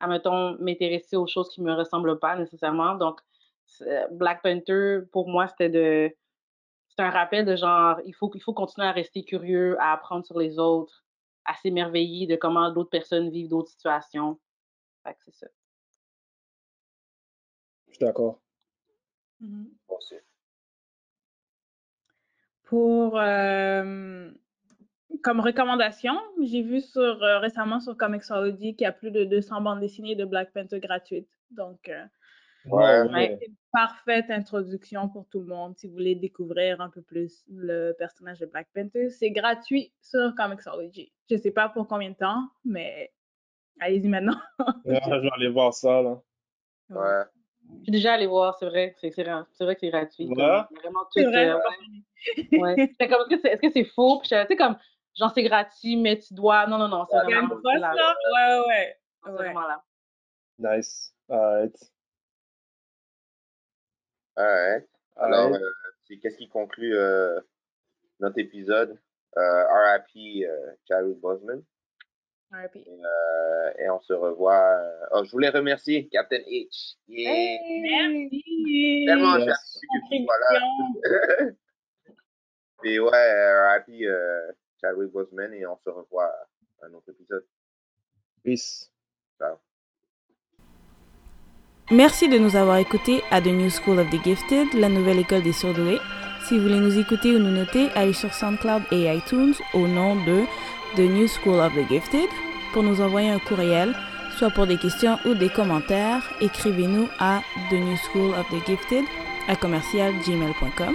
admettons, m'intéresser aux choses qui me ressemblent pas nécessairement. Donc, c'est- Black Panther, pour moi, c'était de. C'est un rappel de genre, il faut, il faut continuer à rester curieux, à apprendre sur les autres, à s'émerveiller de comment d'autres personnes vivent d'autres situations. Fait que c'est ça. Je suis d'accord. Bon, c'est- Pour euh, comme recommandation, j'ai vu sur euh, récemment sur Comixology qu'il y a plus de 200 bandes dessinées de Black Panther gratuites. Donc, euh, Ouais, ouais. c'est une parfaite introduction pour tout le monde si vous voulez découvrir un peu plus le personnage de Black Panther. C'est gratuit sur Comixology. Je sais pas pour combien de temps, mais allez-y maintenant. Ouais, je vais aller voir ça, là. ouais. Je suis déjà allée voir, c'est vrai. C'est vrai, c'est vrai que c'est gratuit. Ouais? vraiment tout. C'est vrai. euh, ouais. est-ce que c'est est -ce que c'est faux? Puis tu sais, comme, genre, c'est gratuit, mais tu dois. Non, non, non, c'est vraiment là. là? Ouais, ouais. C'est ouais. vraiment là. Nice. Alright. Alright. Alors, Alright. euh, c'est- qu'est-ce qui conclut euh, notre épisode? Euh, RIP euh, Chadwick Boseman. RIP. Et, euh, et on se revoit. Oh, je voulais remercier Captain H. Yeah. Merci. Tellement Yes. gentil que tu sois là. Et ouais, RIP euh, Chadwick Boseman et on se revoit à un autre épisode. Peace. Ciao. Merci de nous avoir écoutés à The New School of the Gifted, la nouvelle école des surdoués. Si vous voulez nous écouter ou nous noter, allez sur SoundCloud et iTunes au nom de The New School of the Gifted. Pour nous envoyer un courriel, soit pour des questions ou des commentaires, écrivez-nous à The New School of the Gifted à commercialgmail.com.